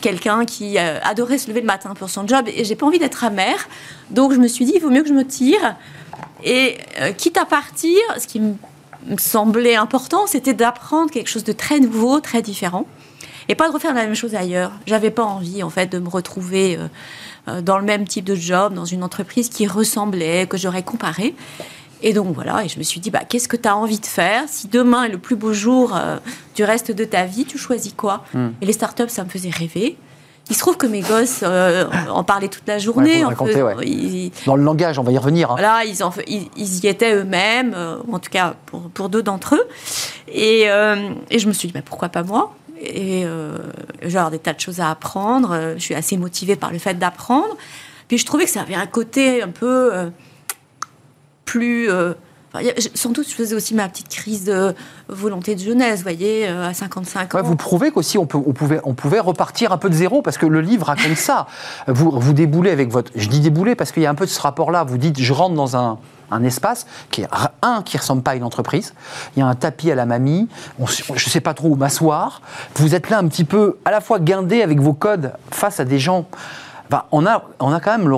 Speaker 5: quelqu'un qui euh, adorait se lever le matin pour son job et j'ai pas envie d'être amère. Donc, je me suis dit, il vaut mieux que je me tire. Et euh, quitte à partir, ce qui me semblait important, c'était d'apprendre quelque chose de très nouveau, très différent. Et pas de refaire la même chose ailleurs. J'avais pas envie, en fait, de me retrouver dans le même type de job, dans une entreprise qui ressemblait, que j'aurais comparé. Et donc voilà, et je me suis dit, bah, qu'est-ce que tu as envie de faire? Si demain est le plus beau jour euh, du reste de ta vie, tu choisis quoi? Hmm. Et les startups, ça me faisait rêver. Il se trouve que mes gosses euh, en parlaient toute la journée.
Speaker 1: Dans le langage, on va y revenir.
Speaker 5: Hein. Voilà, ils, en, ils, y étaient eux-mêmes, en tout cas pour, pour deux d'entre eux. Et, et, je me suis dit, bah, pourquoi pas moi? Et euh, genre des tas de choses à apprendre. Je suis assez motivée par le fait d'apprendre. Puis je trouvais que ça avait un côté un peu euh, plus. Euh, sans doute, je faisais aussi ma petite crise de volonté de jeunesse, vous voyez, à 55 ans.
Speaker 1: vous prouvez qu'aussi on, on, pouvait, on pouvait repartir un peu de zéro, parce que le livre raconte ça. Vous, vous déboulez avec votre... Je dis débouler parce qu'il y a un peu de ce rapport-là. Vous dites, je rentre dans un, un espace qui est un qui ressemble pas à une entreprise. Il y a un tapis à la mamie. je ne sais pas trop où m'asseoir. Vous êtes là un petit peu à la fois guindé avec vos codes face à des gens. on a, on a quand même le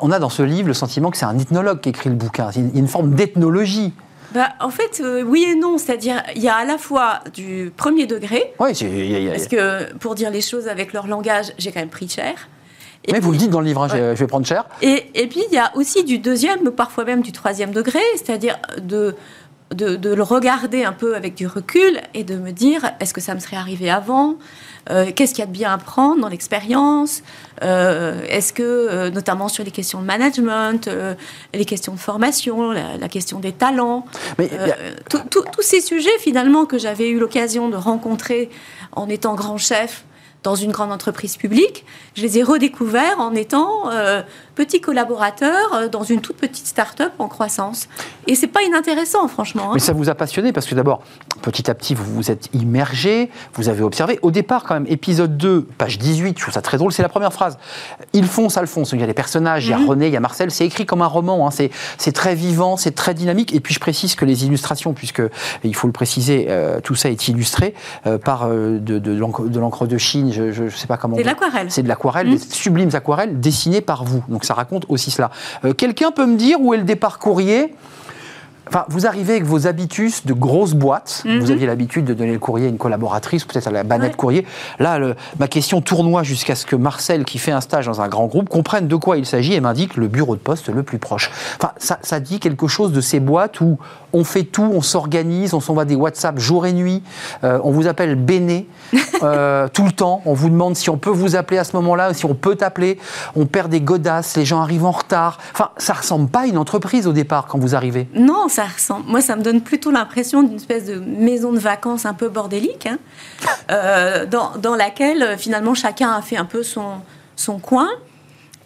Speaker 1: on a dans ce livre le sentiment que c'est un ethnologue qui écrit le bouquin. Il y a une forme d'ethnologie.
Speaker 5: Bah, en fait, euh, oui et non. C'est-à-dire, il y a à la fois du premier degré.
Speaker 1: Oui,
Speaker 5: parce que pour dire les choses avec leur langage, j'ai quand même pris cher.
Speaker 1: Mais vous le dites dans le livre, hein, je vais prendre cher.
Speaker 5: Et, et puis, il y a aussi du deuxième, parfois même du troisième degré, c'est-à-dire de, de, le regarder un peu avec du recul et de me dire, est-ce que ça me serait arrivé avant? Euh, Qu'est-ce qu'il y a de bien à prendre dans l'expérience? Euh, Est-ce que, euh, notamment sur les questions de management, les questions de formation, la, question des talents, tous ces sujets finalement que j'avais eu l'occasion de rencontrer en étant grand chef dans une grande entreprise publique, je les ai redécouverts en étant euh, petit collaborateur euh, dans une toute petite start-up en croissance. Et c'est pas inintéressant, franchement. Hein.
Speaker 1: Mais ça vous a passionné parce que d'abord, petit à petit, vous vous êtes immergé, vous avez observé. Au départ, quand même, épisode 2, page 18, je trouve ça très drôle, c'est la première phrase. Le font. Il y a des personnages, il y a mhm. René, il y a Marcel. C'est écrit comme un roman. Hein. C'est très vivant, c'est très dynamique. Et puis je précise que les illustrations, puisque il faut le préciser, euh, tout ça est illustré par de, de, de l'encre de Chine je ne sais pas comment.
Speaker 5: C'est de l'aquarelle.
Speaker 1: C'est de l'aquarelle, des mmh. sublimes aquarelles dessinées par vous. Donc ça raconte aussi cela. Euh, quelqu'un peut me dire où est le départ courrier? Enfin, vous arrivez avec vos habitus de grosses boîtes. Mhm. Vous aviez l'habitude de donner le courrier à une collaboratrice, peut-être à la banette courrier. Là, ma question tournoie jusqu'à ce que Marcel, qui fait un stage dans un grand groupe, comprenne de quoi il s'agit et m'indique le bureau de poste le plus proche. Enfin, ça, ça dit quelque chose de ces boîtes où on fait tout, on s'organise, on s'envoie des WhatsApp jour et nuit, euh, on vous appelle Béné (laughs) euh, tout le temps, on vous demande si on peut vous appeler à ce moment-là, si on peut t'appeler, on perd des godasses, les gens arrivent en retard. Enfin, ça ressemble pas à une entreprise au départ quand vous arrivez.
Speaker 5: Non, ressemble. Moi, ça me donne plutôt l'impression d'une espèce de maison de vacances un peu bordélique, hein, euh, dans, laquelle finalement chacun a fait un peu son, son coin.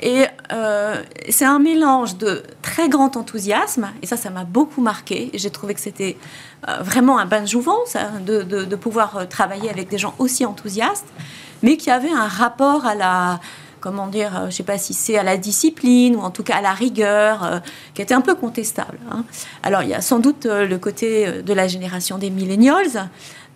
Speaker 5: Et euh, c'est un mélange de très grand enthousiasme, et ça, ça m'a beaucoup marqué. J'ai trouvé que c'était euh, vraiment un bain de jouvence hein, de, de, pouvoir euh, travailler avec des gens aussi enthousiastes, mais qui avaient un rapport à la, comment dire, je ne sais pas si c'est à la discipline ou en tout cas à la rigueur, qui était un peu contestable. Hein. Alors il y a sans doute le côté de la génération des millennials,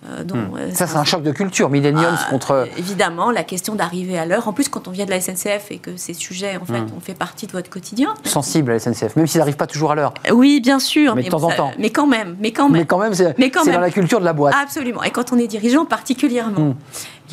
Speaker 1: euh, hmm. euh, ça, c'est un choc de culture, millennials ah, contre.
Speaker 5: Évidemment, la question d'arriver à l'heure. En plus, quand on vient de la SNCF et que ces sujets, en fait, hmm. ont fait partie de votre quotidien.
Speaker 1: Sensible à la SNCF, même s'ils n'arrivent pas toujours à l'heure.
Speaker 5: Oui, bien sûr.
Speaker 1: Mais, de temps en temps.
Speaker 5: Mais quand même, mais quand même.
Speaker 1: Mais quand même, c'est dans la culture de la boîte.
Speaker 5: Absolument. Et quand on est dirigeant, particulièrement. Hmm.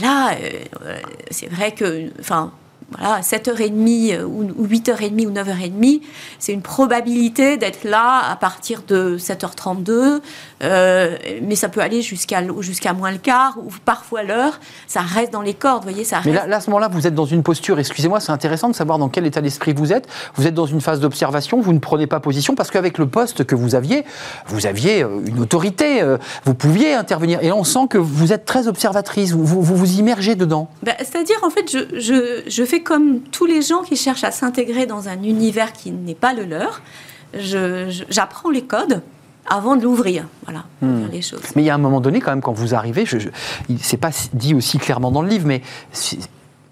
Speaker 5: Là, euh, c'est vrai que, enfin, voilà, 7h30 euh, ou 8h30 ou 9h30, c'est une probabilité d'être là à partir de 7h32, euh, mais ça peut aller jusqu'à jusqu'à moins le quart ou parfois l'heure. Ça reste dans les cordes, voyez, ça
Speaker 1: Mais là, à ce moment-là, vous êtes dans une posture, excusez-moi, c'est intéressant de savoir dans quel état d'esprit vous êtes. Vous êtes dans une phase d'observation, vous ne prenez pas position, parce qu'avec le poste que vous aviez, vous aviez euh, une autorité, vous pouviez intervenir. Et on sent que vous êtes très observatrice, vous vous, vous, immergez dedans.
Speaker 5: Ben, c'est-à-dire, en fait, je, je, je fais comme tous les gens qui cherchent à s'intégrer dans un univers qui n'est pas le leur. J'apprends les codes avant de l'ouvrir. Voilà,
Speaker 1: hmm. les choses. Mais il y a un moment donné, quand même, quand vous arrivez, je, je c'est pas dit aussi clairement dans le livre, mais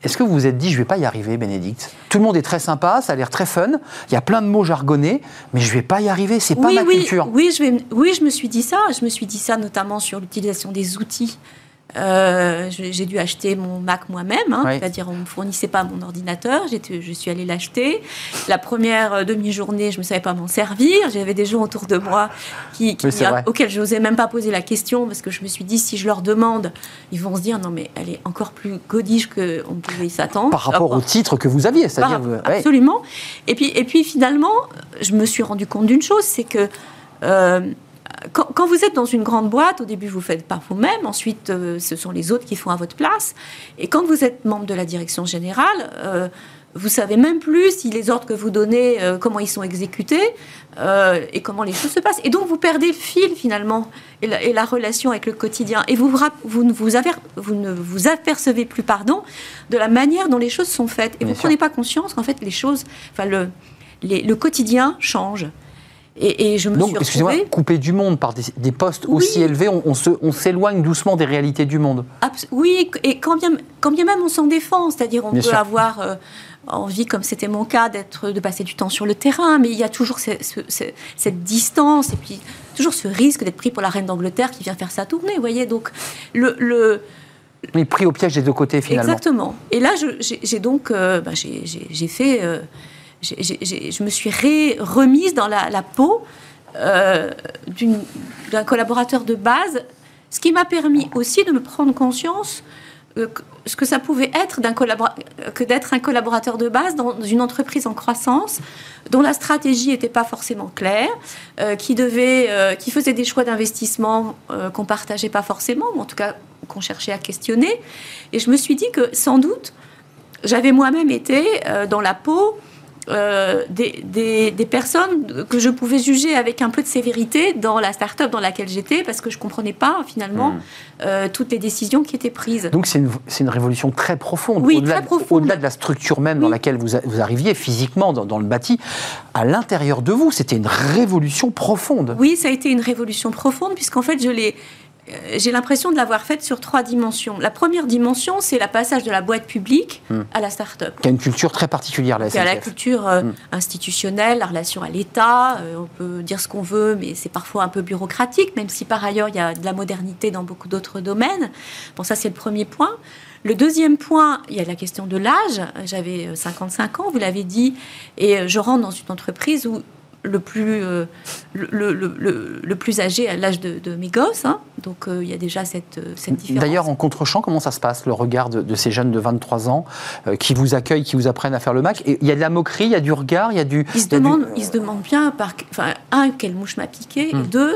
Speaker 1: est-ce que vous vous êtes dit, je vais pas y arriver, Bénédicte? Tout le monde est très sympa, ça a l'air très fun, il y a plein de mots jargonnés, mais je vais pas y arriver, c'est pas ma culture.
Speaker 5: Oui je, vais, oui, je me suis dit ça. Je me suis dit ça notamment sur l'utilisation des outils euh, j'ai dû acheter mon Mac moi-même, hein, c'est-à-dire on ne me fournissait pas mon ordinateur, je suis allée l'acheter. La première euh, demi-journée, je ne savais pas m'en servir. J'avais des gens autour de moi qui, auxquels je n'osais même pas poser la question parce que je me suis dit, si je leur demande, ils vont se dire, non mais elle est encore plus godiche qu'on pouvait s'attendre.
Speaker 1: Par rapport au titre que vous aviez, c'est-à-dire...
Speaker 5: Absolument. Et, puis, et puis finalement, je me suis rendu compte d'une chose, c'est que... Euh, quand, vous êtes dans une grande boîte, au début, vous ne faites pas vous-même. Ensuite, euh, ce sont les autres qui font à votre place. Et quand vous êtes membre de la direction générale, euh, vous savez même plus si les ordres que vous donnez, euh, comment ils sont exécutés et comment les choses se passent. Et donc, vous perdez le fil, finalement, et la, relation avec le quotidien. Et vous, vous, ne vous, vous ne vous apercevez plus, pardon, de la manière dont les choses sont faites. Et vous ne prenez pas conscience qu'en fait, les choses, enfin, le, le quotidien change.
Speaker 1: Et, je me Donc, excusez-moi, coupé du monde par des, postes aussi élevés, on, on s'éloigne doucement des réalités du monde.
Speaker 5: oui, et quand bien, quand bien même on s'en défend, c'est-à-dire on peut avoir euh, envie, comme c'était mon cas, d'être, de passer du temps sur le terrain, mais il y a toujours cette distance et puis toujours ce risque d'être pris pour la reine d'Angleterre qui vient faire sa tournée, vous voyez. Donc le, le
Speaker 1: mais pris au piège des deux côtés finalement.
Speaker 5: Exactement. Et là, j'ai donc, euh, bah, j'ai fait. Euh, je me suis remise dans la, peau euh, d'un collaborateur de base, ce qui m'a permis aussi de me prendre conscience euh, ce que ça pouvait être que d'être un collaborateur de base dans une entreprise en croissance dont la stratégie n'était pas forcément claire, euh, qui devait, qui faisait des choix d'investissement qu'on partageait pas forcément, ou en tout cas qu'on cherchait à questionner. Et je me suis dit que sans doute j'avais moi-même été dans la peau euh, des, des, personnes que je pouvais juger avec un peu de sévérité dans la start-up dans laquelle j'étais, parce que je ne comprenais pas finalement hmm. euh, toutes les décisions qui étaient prises.
Speaker 1: Donc c'est une, une, révolution très profonde,
Speaker 5: oui,
Speaker 1: au-delà,
Speaker 5: très profonde.
Speaker 1: au-delà de la structure même dans laquelle vous, vous arriviez physiquement dans, dans, le bâti. À l'intérieur de vous, c'était une révolution profonde.
Speaker 5: Oui, ça a été une révolution profonde, puisqu'en fait, je l'ai j'ai l'impression de l'avoir faite sur trois dimensions. La première dimension, c'est le passage de la boîte publique hmm. à la start-up.
Speaker 1: Qui a une culture très particulière, la
Speaker 5: SNCF. Qui a la culture euh, hmm. institutionnelle, la relation à l'État. Euh, on peut dire ce qu'on veut, mais c'est parfois un peu bureaucratique, même si par ailleurs, il y a de la modernité dans beaucoup d'autres domaines. Bon, ça, c'est le premier point. Le deuxième point, il y a la question de l'âge. J'avais 55 ans, vous l'avez dit, et je rentre dans une entreprise où le plus, euh, le, le, le, plus âgé à l'âge de, mes gosses. Hein. Donc euh, il y a déjà cette, euh, cette différence.
Speaker 1: D'ailleurs, en contre-champ, comment ça se passe, le regard de, ces jeunes de 23 ans qui vous accueillent, qui vous apprennent à faire le Mac? Il y a de la moquerie, il y a du regard, il y a du...
Speaker 5: Ils se, demandent, ils se demandent bien, par, enfin, un, quelle mouche m'a piqué, et hmm. deux,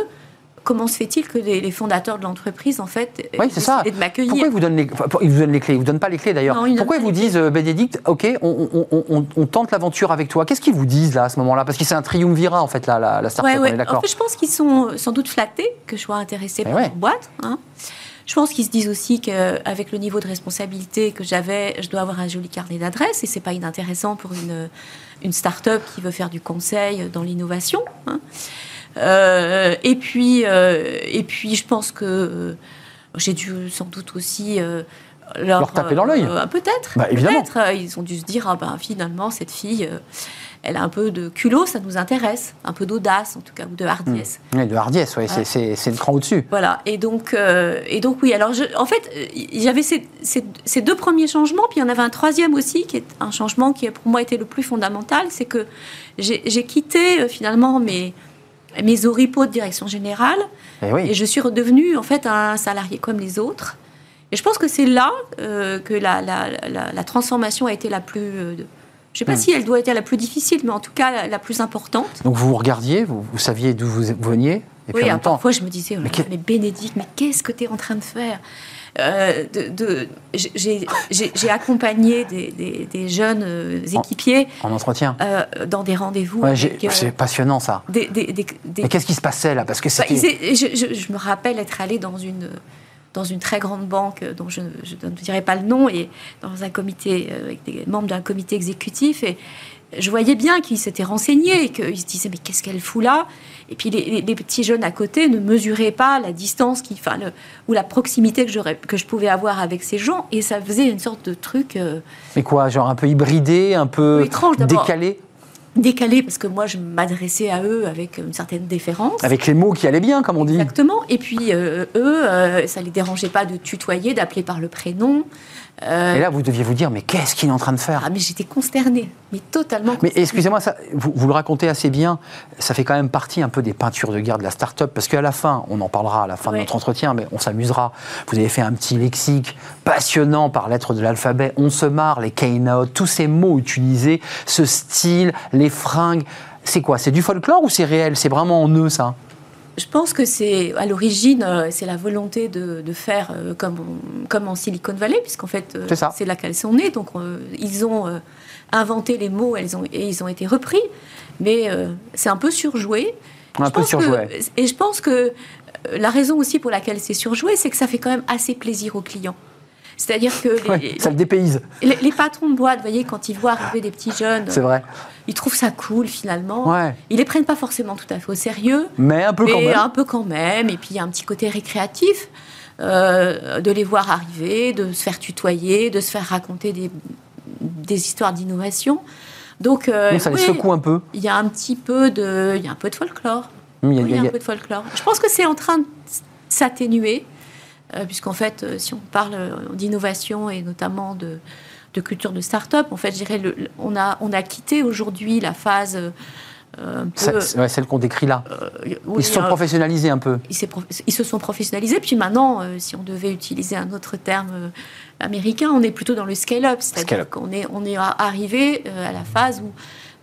Speaker 5: comment se fait-il que les, fondateurs de l'entreprise, en fait,
Speaker 1: oui, c'est ça.
Speaker 5: de m'accueillir
Speaker 1: Pourquoi ils vous donnent les, ils vous donnent les clés? Ils vous donnent pas les clés d'ailleurs. Pourquoi ils vous disent, euh, Bénédicte, ok, on, tente l'aventure avec toi Qu'est-ce qu'ils vous disent là à ce moment-là? Parce que c'est un triumvirat en fait là, la, la start-up.
Speaker 5: Ouais, ouais. En fait, je pense qu'ils sont sans doute flattés que je sois intéressée par une boîte. Hein. Je pense qu'ils se disent aussi qu'avec le niveau de responsabilité que j'avais, je dois avoir un joli carnet d'adresses et c'est pas inintéressant pour une, une start-up qui veut faire du conseil dans l'innovation. Hein. Euh, et, puis, euh, et puis, je pense que euh, j'ai dû sans doute aussi
Speaker 1: leur, taper dans l'œil.
Speaker 5: peut-être. Bah, peut Ils ont dû se dire, ah ben, finalement, cette fille, elle a un peu de culot, ça nous intéresse. Un peu d'audace, en tout cas, ou de hardiesse.
Speaker 1: Mmh. Oui, de hardiesse, oui, c'est le cran au-dessus.
Speaker 5: Voilà. Et donc, et donc oui, alors, je, en fait, avait ces, ces, ces, deux premiers changements, puis il y en avait un troisième aussi, qui est un changement qui, pour moi, été le plus fondamental, c'est que j'ai quitté, finalement, mes mes oripeaux de direction générale.
Speaker 1: Eh et,
Speaker 5: je suis redevenue en fait un salarié comme les autres. Et je pense que c'est là euh, que la, la, la, la transformation a été la plus. euh, je ne sais pas
Speaker 1: Hmm.
Speaker 5: si elle doit être la plus difficile, mais en tout cas la, plus importante.
Speaker 1: Donc vous vous regardiez, vous, vous saviez d'où vous veniez, et puis
Speaker 5: oui,
Speaker 1: temps,
Speaker 5: parfois je me disais, oh là
Speaker 1: Mais
Speaker 5: mais, Bénédicte, mais qu'est-ce que tu es en train de faire? Euh, de, de- j'ai- accompagné des, des- des jeunes euh, équipiers
Speaker 1: en entretien.
Speaker 5: euh, dans des rendez-vous.
Speaker 1: Ouais, c'est passionnant ça.
Speaker 5: des,
Speaker 1: Mais qu'est-ce qui se passait là? Parce que
Speaker 5: Bah, je, je- je me rappelle être allée dans une, dans une très grande banque dont je, je ne dirai pas le nom, et dans un comité, avec des membres d'un comité exécutif, et je voyais bien qu'ils s'étaient renseignés, et qu'ils se disaient, mais qu'est-ce qu'elle fout là? Et puis les, les- les petits jeunes à côté ne mesuraient pas la distance qui, enfin, le- ou la proximité que, je pouvais avoir avec ces gens, et ça faisait une sorte de truc euh,
Speaker 1: Mais quoi, genre un peu hybridé, un peu
Speaker 5: étrange,
Speaker 1: décalé,
Speaker 5: décalé, parce que moi, je m'adressais à eux avec une certaine déférence.
Speaker 1: avec les mots qui allaient bien, comme on dit.
Speaker 5: Exactement. Et puis euh, eux, euh, ça les dérangeait pas de tutoyer, d'appeler par le prénom. Euh,
Speaker 1: Et là, vous deviez vous dire, mais qu'est-ce qu'il est en train de faire?
Speaker 5: Ah, mais j'étais consternée, mais totalement.
Speaker 1: Mais excusez-moi, ça, vous, vous le racontez assez bien. Ça fait quand même partie un peu des peintures de guerre de la start-up, parce qu'à la fin, on en parlera à la fin de notre entretien, mais on s'amusera. Vous avez fait un petit lexique passionnant par lettres de l'alphabet. On se marre, les keynote, tous ces mots utilisés, ce style, les fringues. C'est quoi? C'est du folklore ou c'est réel? C'est vraiment en eux, ça?
Speaker 5: Je pense que c'est à l'origine, euh, c'est la volonté de, de faire euh, comme, on- comme en Silicon Valley, puisqu'en fait, euh,
Speaker 1: C'est
Speaker 5: là qu'elles sont nées. Donc, ils ont inventé les mots elles ont, et ils ont été repris. Mais euh, c'est un peu surjoué.
Speaker 1: Un
Speaker 5: Je
Speaker 1: peu
Speaker 5: que-
Speaker 1: surjoué.
Speaker 5: et je pense que la raison aussi pour laquelle c'est surjoué, c'est que ça fait quand même assez plaisir aux clients. C'est-à-dire que les,
Speaker 1: Ouais, ça le dépayse,
Speaker 5: les- les patrons de boîte, vous voyez, quand ils voient arriver des petits jeunes,
Speaker 1: c'est vrai.
Speaker 5: ils trouvent ça cool finalement.
Speaker 1: Ouais.
Speaker 5: Ils les prennent pas forcément tout à fait au sérieux,
Speaker 1: Mais un peu quand même.
Speaker 5: un peu quand même. Et puis il y a un petit côté récréatif euh, de les voir arriver, de se faire tutoyer, de se faire raconter des, des histoires d'innovation. Donc, euh,
Speaker 1: ça les secoue un peu.
Speaker 5: il y a un petit peu de, il y a un peu de folklore.
Speaker 1: Il y a-
Speaker 5: Oui,
Speaker 1: il y a-
Speaker 5: il y a un peu de folklore. Je pense que c'est en train de s'atténuer, puisqu'en fait, euh, si on parle euh, d'innovation et notamment de, de culture de start-up, en fait, je dirais, le- on, a, on a quitté aujourd'hui la phase euh, peu.
Speaker 1: Ouais, celle qu'on décrit là.
Speaker 5: euh,
Speaker 1: Ils se sont
Speaker 5: euh,
Speaker 1: professionnalisés un peu.
Speaker 5: ils, se sont professionnalisés. Puis maintenant, euh, si on devait utiliser un autre terme euh, américain, on est plutôt dans le scale-up. C'est-à-dire qu'on est, on est arrivé euh, à la phase où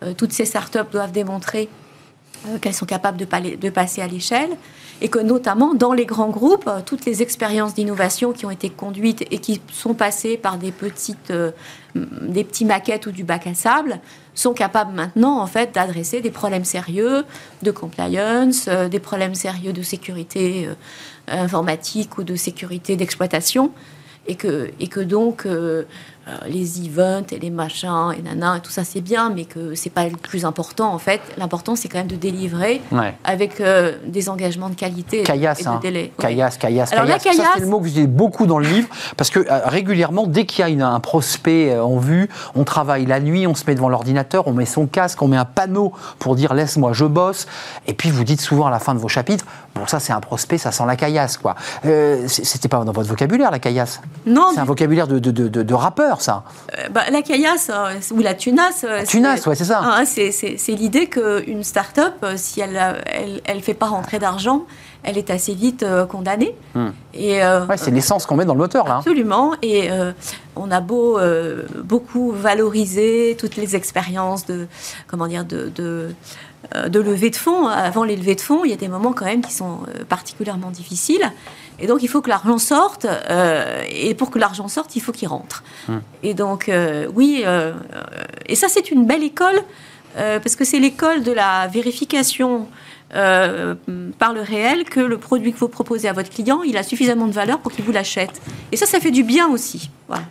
Speaker 5: euh, toutes ces startups doivent démontrer euh, qu'elles sont capables de passer à l'échelle et que notamment dans les grands groupes, euh, toutes les expériences d'innovation qui ont été conduites et qui sont passées par des petites, euh, des petits maquettes ou du bac à sable sont capables maintenant en fait d'adresser des problèmes sérieux de compliance, euh, des problèmes sérieux de sécurité informatique ou de sécurité d'exploitation. Et que, et que donc les events et les machins et nana et tout ça c'est bien mais que c'est pas le plus important en fait l'important c'est quand même de délivrer
Speaker 1: Ouais.
Speaker 5: avec euh, des engagements de qualité
Speaker 1: Caillasse,
Speaker 5: et de
Speaker 1: hein.
Speaker 5: délai. Ouais.
Speaker 1: Caillasse, caillasse,
Speaker 5: Alors, la
Speaker 1: caillasse. Ça,
Speaker 5: caillasse-
Speaker 1: c'est le mot que j'utilise beaucoup dans le livre, parce que euh, régulièrement, dès qu'il y a une- un prospect euh, en vue, on travaille la nuit, on se met devant l'ordinateur, on met son casque, on met un panneau pour dire laisse-moi, je bosse. Et puis vous dites souvent à la fin de vos chapitres, bon, ça c'est un prospect, ça sent la caillasse, quoi. Euh, C'était pas dans votre vocabulaire, la caillasse?
Speaker 5: Non,
Speaker 1: C'est un vocabulaire de, de, de, de- de ça.
Speaker 5: euh, bah, la caillasse euh, ou la tunasse. euh,
Speaker 1: tunasse, ouais, c'est ça.
Speaker 5: Ah, c'est l'idée qu'une start-up, si elle ne elle, elle fait pas rentrer d'argent, elle est assez vite condamnée.
Speaker 1: Hmm.
Speaker 5: Et,
Speaker 1: Ouais, c'est l'essence qu'on met dans le moteur, là. hein.
Speaker 5: Absolument. Et on a beau beaucoup valoriser toutes les expériences de, comment dire, de, de, de levée de fonds. Avant les levées de fonds, il y a des moments quand même qui sont particulièrement difficiles. Et donc, il faut que l'argent sorte. euh, et pour que l'argent sorte, il faut qu'il rentre. Et donc, euh, oui. euh, et ça, c'est une belle école. parce que c'est l'école de la vérification par le réel que le produit que vous proposez à votre client, il a suffisamment de valeur pour qu'il vous l'achète. Et ça, ça fait du bien aussi. Voilà.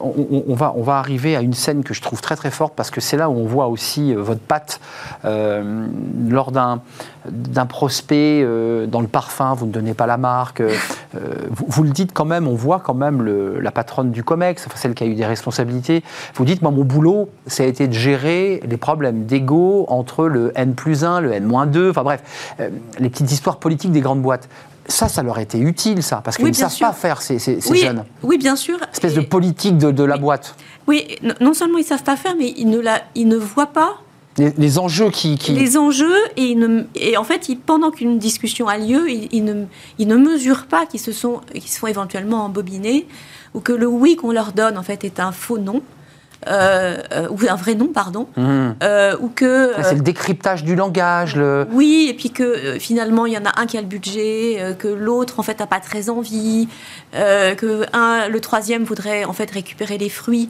Speaker 1: On, va, on va arriver à une scène que je trouve très très forte parce que c'est là où on voit aussi votre patte lors d'un d'un prospect euh, dans le parfum. Vous ne donnez pas la marque. euh, euh, vous, vous le dites quand même. On voit quand même le- la patronne du Comex, enfin, celle qui a eu des responsabilités. Vous dites moi mon boulot, ça a été de gérer les problèmes d'ego entre le N plus 1, le N moins 2. Enfin bref, euh, les petites histoires politiques des grandes boîtes. Ça, ça leur a été utile, ça, parce qu'ils
Speaker 5: Oui,
Speaker 1: ne savent
Speaker 5: sûr.
Speaker 1: pas faire ces, ces- ces
Speaker 5: oui,
Speaker 1: jeunes.
Speaker 5: oui, bien sûr.
Speaker 1: Espèce de politique de, de la
Speaker 5: Oui.
Speaker 1: boîte.
Speaker 5: Oui, non seulement ils savent pas faire, mais ils ne, la, ils ne voient pas
Speaker 1: les, enjeux qui,
Speaker 5: Les enjeux, et, et en fait, pendant qu'une discussion a lieu, ils, ne, ils ne mesurent pas qu'ils se, sont, qu'ils se font éventuellement embobiner, ou que le oui qu'on leur donne, en fait, est un faux non. Euh, euh, ou un vrai nom, pardon,
Speaker 1: mmh.
Speaker 5: euh, ou que
Speaker 1: c'est le décryptage du langage. Le...
Speaker 5: Oui, et puis que finalement il y en a un qui a le budget, que l'autre en fait n'a pas très envie, que un, le troisième voudrait en fait récupérer les fruits.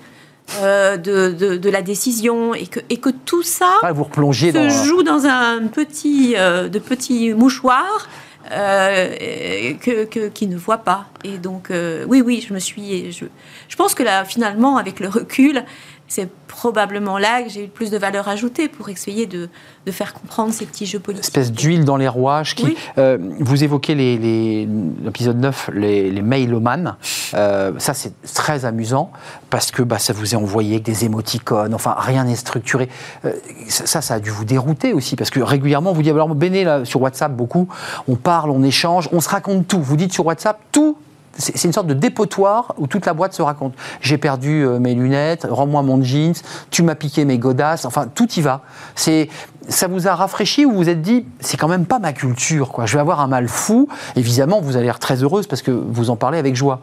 Speaker 5: De, de, la décision et que, et que tout ça
Speaker 1: ah, vous se
Speaker 5: dans... joue dans un petit, de petits mouchoirs euh, que, que, qui ne voit pas. Et donc, euh, oui, oui, je me suis. Je, je pense que là, finalement, avec le recul, c'est probablement là que j'ai eu le plus de valeur ajoutée pour essayer de, de faire comprendre ces petits jeux politiques.
Speaker 1: Espèce d'huile dans les rouages. Qui, euh, vous évoquez l'épisode les, 9, les, les mailomanes. Euh, ça, c'est très amusant parce que bah, ça vous est envoyé avec des émoticônes. Enfin, rien n'est structuré. Euh, ça, ça a dû vous dérouter aussi parce que régulièrement, vous dites alors, Béné, là, sur WhatsApp, beaucoup, on parle, on échange, on se raconte tout. Vous dites sur WhatsApp tout c'est une sorte de dépotoir où toute la boîte se raconte. J'ai perdu euh, mes lunettes, rends-moi mon jeans, tu m'as piqué mes godasses, enfin tout y va. C'est ça vous a rafraîchi ou vous vous êtes dit c'est quand même pas ma culture quoi. Je vais avoir un mal fou. Évidemment, vous allez être très heureuse parce que vous en parlez avec joie.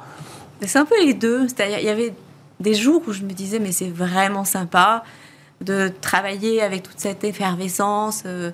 Speaker 5: C'est un peu les deux. Il y avait des jours où je me disais mais c'est vraiment sympa de travailler avec toute cette effervescence. Euh,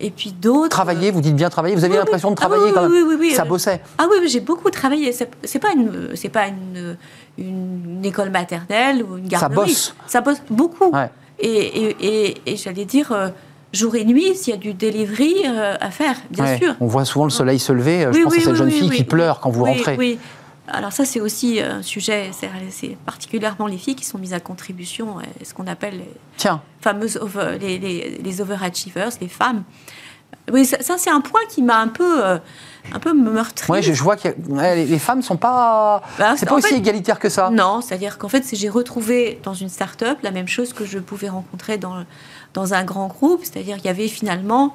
Speaker 5: et puis d'autres.
Speaker 1: Travailler, vous dites bien travailler. Vous avez l'impression de travailler
Speaker 5: ah,
Speaker 1: quand
Speaker 5: même. Oui, oui,
Speaker 1: Ça bossait.
Speaker 5: Ah oui, j'ai beaucoup travaillé. C'est pas une, c'est pas une, une, école maternelle ou une garderie.
Speaker 1: Ça bosse.
Speaker 5: Ça bosse beaucoup. Et, et, et, j'allais dire. Euh, jour et nuit, s'il y a du delivery euh, à faire, bien sûr.
Speaker 1: On voit souvent le soleil se lever. Euh, je pense à cette jeune fille qui pleure quand vous rentrez.
Speaker 5: Oui, alors ça, c'est aussi un sujet, c'est particulièrement les filles qui sont mises à contribution, ce qu'on appelle les
Speaker 1: Tiens.
Speaker 5: fameuses les, les, les, overachievers, les femmes. Oui, ça, c'est un point qui m'a un peu, euh, un peu meurtri.
Speaker 1: Oui, je, vois que les femmes sont pas, bah, c'est pas aussi égalitaire que ça.
Speaker 5: Non, c'est-à-dire qu'en fait, j'ai retrouvé dans une start-up la même chose que je pouvais rencontrer dans dans un grand groupe, c'est-à-dire qu'il y avait finalement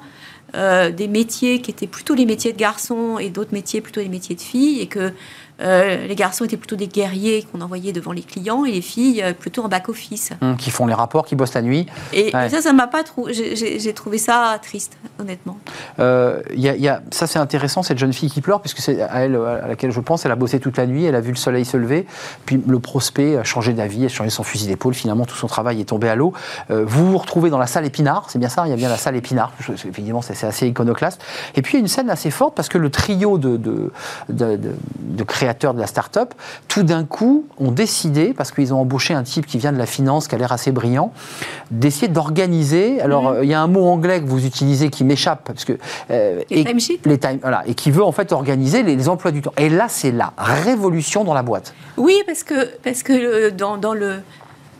Speaker 5: euh, des métiers qui étaient plutôt les métiers de garçons et d'autres métiers plutôt les métiers de filles, et que euh, les garçons étaient plutôt des guerriers qu'on envoyait devant les clients et les filles euh, plutôt en back-office.
Speaker 1: Hum, qui font les rapports, qui bossent la nuit.
Speaker 5: Et, ça, ça m'a pas trop. J'ai trouvé ça triste, honnêtement.
Speaker 1: Y y a, ça, c'est intéressant, cette jeune fille qui pleure, puisque c'est à elle à laquelle je pense. Elle a bossé toute la nuit, elle a vu le soleil se lever, puis le prospect a changé d'avis, a changé son fusil d'épaule. Finalement, tout son travail est tombé à l'eau. vous vous retrouvez dans la salle Épinard, c'est bien ça Il y a bien la salle Épinard. Évidemment, c'est assez iconoclaste. Et puis, il y a une scène assez forte parce que le trio de, de, de, de créateurs de la start-up tout d'un coup, ont décidé, parce qu'ils ont embauché un type qui vient de la finance, qui a l'air assez brillant, d'essayer d'organiser. Alors, mhm. il y a un mot anglais que vous utilisez qui m'échappe, parce que
Speaker 5: euh, les timesheets.
Speaker 1: Les time, voilà, et qui veut en fait organiser les, emplois du temps. Et là, c'est la révolution dans la boîte.
Speaker 5: Oui, parce que parce que dans, dans le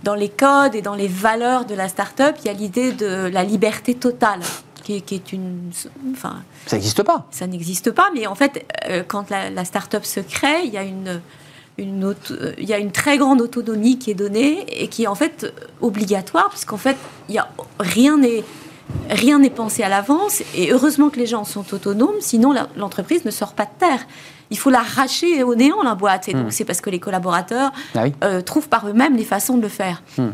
Speaker 5: dans les codes et dans les valeurs de la start-up, il y a l'idée de la liberté totale. Qui est, une. Enfin,
Speaker 1: ça n'existe pas.
Speaker 5: Ça n'existe pas, mais en fait, euh, quand la, la start-up se crée, il y a une, une il y a une très grande autonomie qui est donnée et qui est en fait obligatoire, parce qu'en fait, il y a, rien n'est rien n'est pensé à l'avance. Et heureusement que les gens sont autonomes, sinon l'entreprise ne sort pas de terre. Il faut l'arracher au néant, la boîte. Et donc, hmm. c'est parce que les collaborateurs ah euh, trouvent par eux-mêmes les façons de le faire.
Speaker 1: Hmm.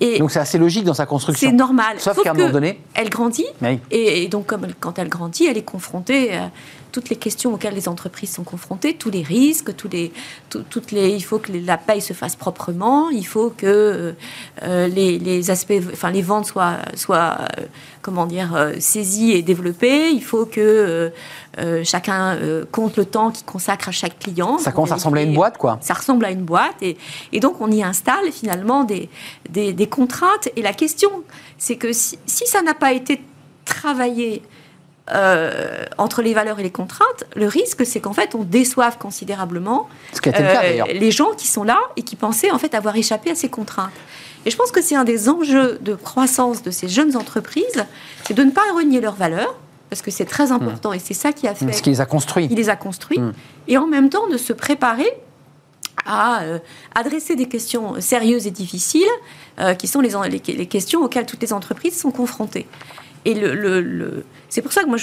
Speaker 1: Et donc c'est assez logique dans sa construction.
Speaker 5: C'est normal.
Speaker 1: Sauf, qu'à un moment donné,
Speaker 5: elle grandit. Et, donc comme quand elle grandit, elle est confrontée toutes les questions auxquelles les entreprises sont confrontées, tous les risques, tous les, toutes les, il faut que la paye se fasse proprement, il faut que euh, les, aspects, enfin les ventes soient, soient euh, comment dire, euh, saisies et développées, il faut que chacun compte le temps qu'il consacre à chaque client.
Speaker 1: Ça commence à ressembler à une boîte, quoi.
Speaker 5: Ça ressemble à une boîte, et, et donc on y installe finalement des, des, des contraintes. Et la question, c'est que si, si ça n'a pas été travaillé euh, entre les valeurs et les contraintes, le risque, c'est qu'en fait, on déçoive considérablement
Speaker 1: euh,
Speaker 5: les gens qui sont là et qui pensaient en fait avoir échappé à ces contraintes. Et je pense que c'est un des enjeux de croissance de ces jeunes entreprises, c'est de ne pas renier leurs valeurs, parce que c'est très hmm. important et c'est ça qui a fait.
Speaker 1: Ce qui les a construits.
Speaker 5: Il les a construits, hmm. et en même temps de se préparer à euh, adresser des questions sérieuses et difficiles, qui sont les, les, questions auxquelles toutes les entreprises sont confrontées. Et le, c'est pour ça que moi,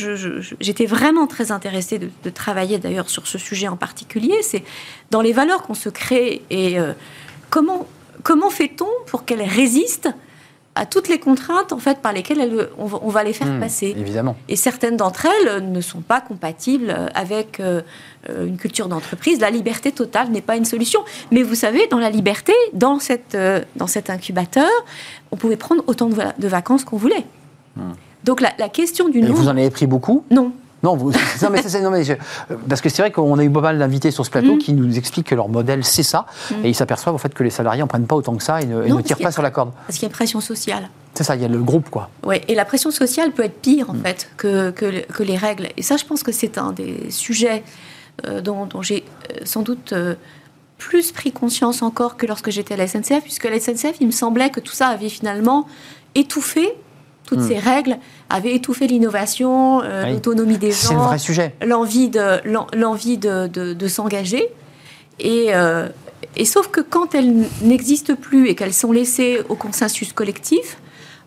Speaker 5: j'étais vraiment très intéressée de, travailler d'ailleurs sur ce sujet en particulier. C'est dans les valeurs qu'on se crée et euh, comment, comment fait-on pour qu'elles résistent à toutes les contraintes en fait par lesquelles elles- on, va, on va les faire
Speaker 1: Hmm,
Speaker 5: passer.
Speaker 1: Évidemment.
Speaker 5: Et certaines d'entre elles ne sont pas compatibles avec euh, euh, une culture d'entreprise. La liberté totale n'est pas une solution. Mais vous savez, dans la liberté, dans, cette, euh, dans cet incubateur, on pouvait prendre autant de, va- de vacances qu'on voulait. Donc la, la question du
Speaker 1: Hmm. Et vous en avez pris beaucoup
Speaker 5: Non.
Speaker 1: Non, vous, non, mais, non, mais je- parce que c'est vrai qu'on a eu pas mal d'invités sur ce plateau
Speaker 5: Mm.
Speaker 1: qui nous expliquent que leur modèle, c'est ça,
Speaker 5: Mm.
Speaker 1: et ils s'aperçoivent en fait que les salariés en prennent pas autant que ça et ne, et tirent pas
Speaker 5: a-
Speaker 1: sur la corde.
Speaker 5: Parce qu'il y a une pression sociale.
Speaker 1: C'est ça, il y a le groupe, quoi.
Speaker 5: Ouais, et la pression sociale peut être pire en fait que, que, le- que les règles. Et ça, je pense que c'est un des sujets euh, dont, dont j'ai euh, sans doute euh, plus pris conscience encore que lorsque j'étais à la SNCF, puisque à la SNCF, il me semblait que tout ça avait finalement étouffé, toutes
Speaker 1: Hmm.
Speaker 5: ces règles avaient étouffé l'innovation, euh,
Speaker 1: Oui.
Speaker 5: l'autonomie des
Speaker 1: le
Speaker 5: gens,
Speaker 1: vrai sujet.
Speaker 5: l'envie de, l'en- l'envie de, de- de s'engager. Et, euh, et sauf que quand elles n'existent plus et qu'elles sont laissées au consensus collectif,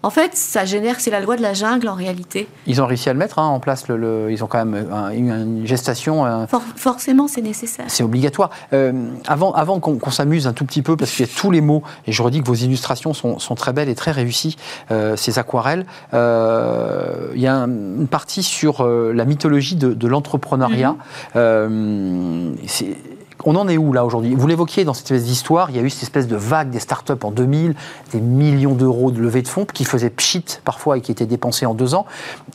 Speaker 5: en fait, ça génère, c'est la loi de la jungle en réalité.
Speaker 1: Ils ont réussi à le mettre hein, en place. Le, le- ils ont quand même un- eu une gestation. euh,
Speaker 5: For- forcément, c'est nécessaire.
Speaker 1: C'est obligatoire. Euh, avant avant qu'on s'amuse un tout petit peu, parce qu'il y a tous les mots, et je redis que vos illustrations sont, sont très belles et très réussies, euh, ces aquarelles, euh, il y a un- une partie sur euh, la mythologie de, de l'entrepreneuriat. Euh, c'est- on en est où là aujourd'hui? Vous l'évoquiez dans cette espèce d'histoire, il y a eu cette espèce de vague des startups en 2000, des millions d'euros de levée de fonds qui faisaient pchit parfois et qui étaient dépensés en deux ans.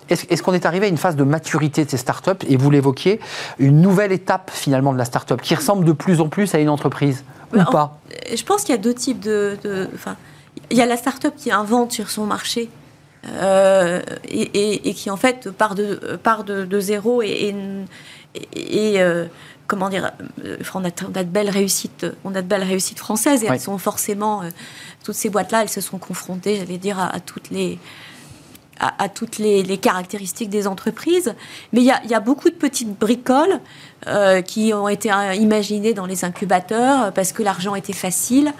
Speaker 1: Est-ce qu'on est arrivé à une phase de maturité de ces startups? Et vous l'évoquiez, une nouvelle étape finalement de la startup qui ressemble de plus en plus à une entreprise ou
Speaker 5: Bah, en-
Speaker 1: pas?
Speaker 5: Je pense qu'il y a deux types de. de- il y a la start-up qui invente sur son marché. euh, et, et- et qui en fait part de, part de, de zéro et, euh, comment dire euh, on a, on a de belles réussites on a de belles réussites françaises et
Speaker 1: Oui.
Speaker 5: elles sont forcément euh, toutes ces boîtes là elles se sont confrontées j'allais dire à, à toutes les à, à toutes les, les caractéristiques des entreprises. Mais il y a, il y a beaucoup de petites bricoles euh, qui ont été euh, imaginées dans les incubateurs euh, parce que l'argent était facile.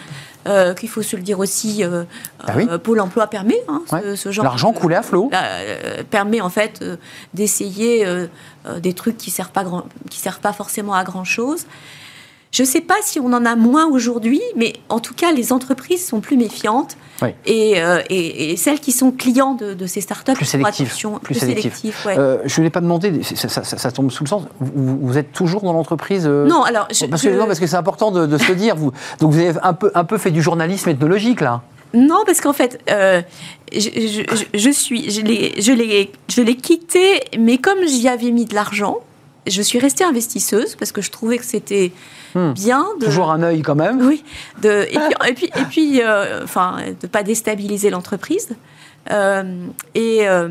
Speaker 5: euh, qu'il faut se le dire aussi, euh,
Speaker 1: Ah oui.
Speaker 5: euh, Pôle emploi permet hein, ce,
Speaker 1: Ouais.
Speaker 5: ce genre
Speaker 1: L'argent coulait à flot.
Speaker 5: permet en fait d'essayer des trucs qui servent pas grand, qui servent pas forcément à grand chose. Je ne sais pas si on en a moins aujourd'hui, mais en tout cas, les entreprises sont plus méfiantes.
Speaker 1: Oui.
Speaker 5: Et, euh, et- et celles qui sont clients de, de ces startups
Speaker 1: Plus sélectives, plus
Speaker 5: plus, ouais.
Speaker 1: Euh, je ne l'ai pas demandé, ça, ça- ça- ça tombe sous le sens. Vous, vous êtes toujours dans l'entreprise euh,
Speaker 5: non, alors je,
Speaker 1: parce que,
Speaker 5: je-
Speaker 1: non, parce que c'est important de, de se dire. Vous, donc vous avez un peu, un peu fait du journalisme ethnologique là.
Speaker 5: Non, parce qu'en fait, euh, je, je- je- je suis, je l'ai, je l'ai, je l'ai quitté, mais comme j'y avais mis de l'argent, je suis restée investisseuse parce que je trouvais que c'était
Speaker 1: Hmm.
Speaker 5: bien de
Speaker 1: Toujours un œil quand même.
Speaker 5: oui, de, et puis, et puis, et puis euh, enfin, de pas déstabiliser l'entreprise. Euh, et euh,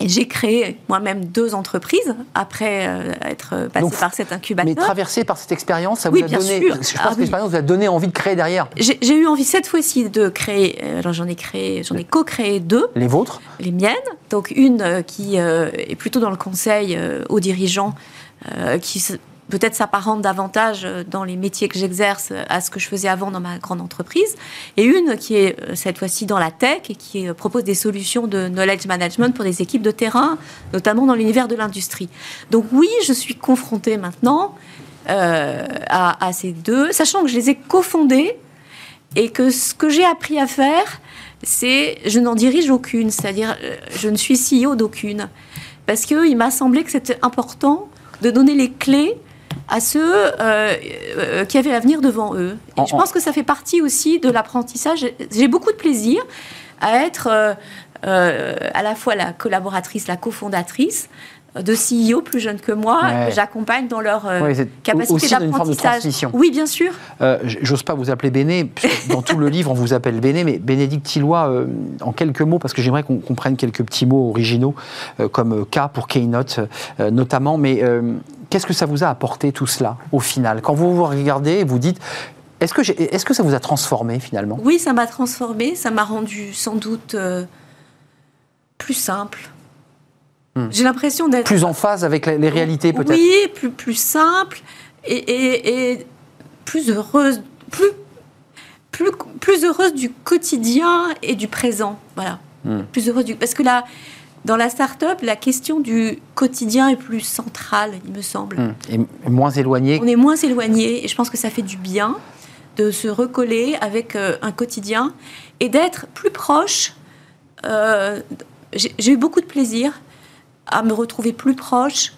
Speaker 5: et j'ai créé moi-même deux entreprises après euh, être passée
Speaker 1: Donc,
Speaker 5: par cet
Speaker 1: Mais
Speaker 5: incubateur.
Speaker 1: traversé par cette expérience, ça vous
Speaker 5: Oui,
Speaker 1: a
Speaker 5: bien
Speaker 1: donné.
Speaker 5: sûr.
Speaker 1: Je pense
Speaker 5: Ah
Speaker 1: que
Speaker 5: oui.
Speaker 1: l'expérience vous a donné envie de créer derrière
Speaker 5: J'ai eu envie cette fois-ci de créer. euh, Alors j'en ai créé, j'en ai co-créé deux.
Speaker 1: les vôtres.
Speaker 5: les miennes. Donc une euh, qui euh, est plutôt dans le conseil euh, aux dirigeants, qui peut-être s'apparente davantage euh, dans les métiers que j'exerce euh, à ce que je faisais avant dans ma grande entreprise, et une qui est euh, cette fois-ci dans la tech et qui propose des solutions de knowledge management pour des équipes de terrain, notamment dans l'univers de l'industrie. Donc oui, je suis confrontée maintenant à, ces deux, sachant que je les ai cofondées et que ce que j'ai appris à faire, c'est je n'en dirige aucune, c'est-à-dire je ne suis CEO d'aucune. Parce qu'il m'a semblé que c'était important de donner les clés à ceux euh, euh, qui avaient l'avenir devant eux. Et je pense que ça fait partie aussi de l'apprentissage. J'ai beaucoup de plaisir à être euh, à la fois la collaboratrice, la cofondatrice de CEO plus jeunes que moi.
Speaker 1: Ouais.
Speaker 5: que J'accompagne dans leur euh,
Speaker 1: Ouais,
Speaker 5: capacité
Speaker 1: aussi dans une forme de
Speaker 5: d'apprentissage.
Speaker 1: transmission.
Speaker 5: Oui, bien sûr.
Speaker 1: Euh, J'ose pas vous appeler Béné, dans tout le livre on vous appelle Béné, mais Bénédicte Tilloy, euh, en quelques mots, parce que j'aimerais qu'on qu'on prenne quelques petits mots originaux, euh, comme K pour Keynote notamment, mais qu'est-ce que ça vous a apporté tout cela au final? Quand vous vous regardez vous dites, est-ce que, est-ce que ça vous a transformé finalement?
Speaker 5: Oui, ça m'a transformée, ça m'a rendu sans doute euh, plus simple.
Speaker 1: Hmm.
Speaker 5: J'ai l'impression d'être
Speaker 1: Plus en phase avec les, réalités peut-être
Speaker 5: Oui, plus, plus simple et, et- et plus heureuse, plus, plus, plus heureuse du quotidien et du présent. Voilà.
Speaker 1: Hmm.
Speaker 5: Plus heureuse du. Parce que là, dans la start-up, la question du quotidien est plus centrale, il me semble.
Speaker 1: Hum, et, moins éloigné.
Speaker 5: On est moins éloigné et je pense que ça fait du bien. de se recoller avec euh, un quotidien et d'être plus proche. Euh, j'ai eu beaucoup de plaisir à me retrouver plus proche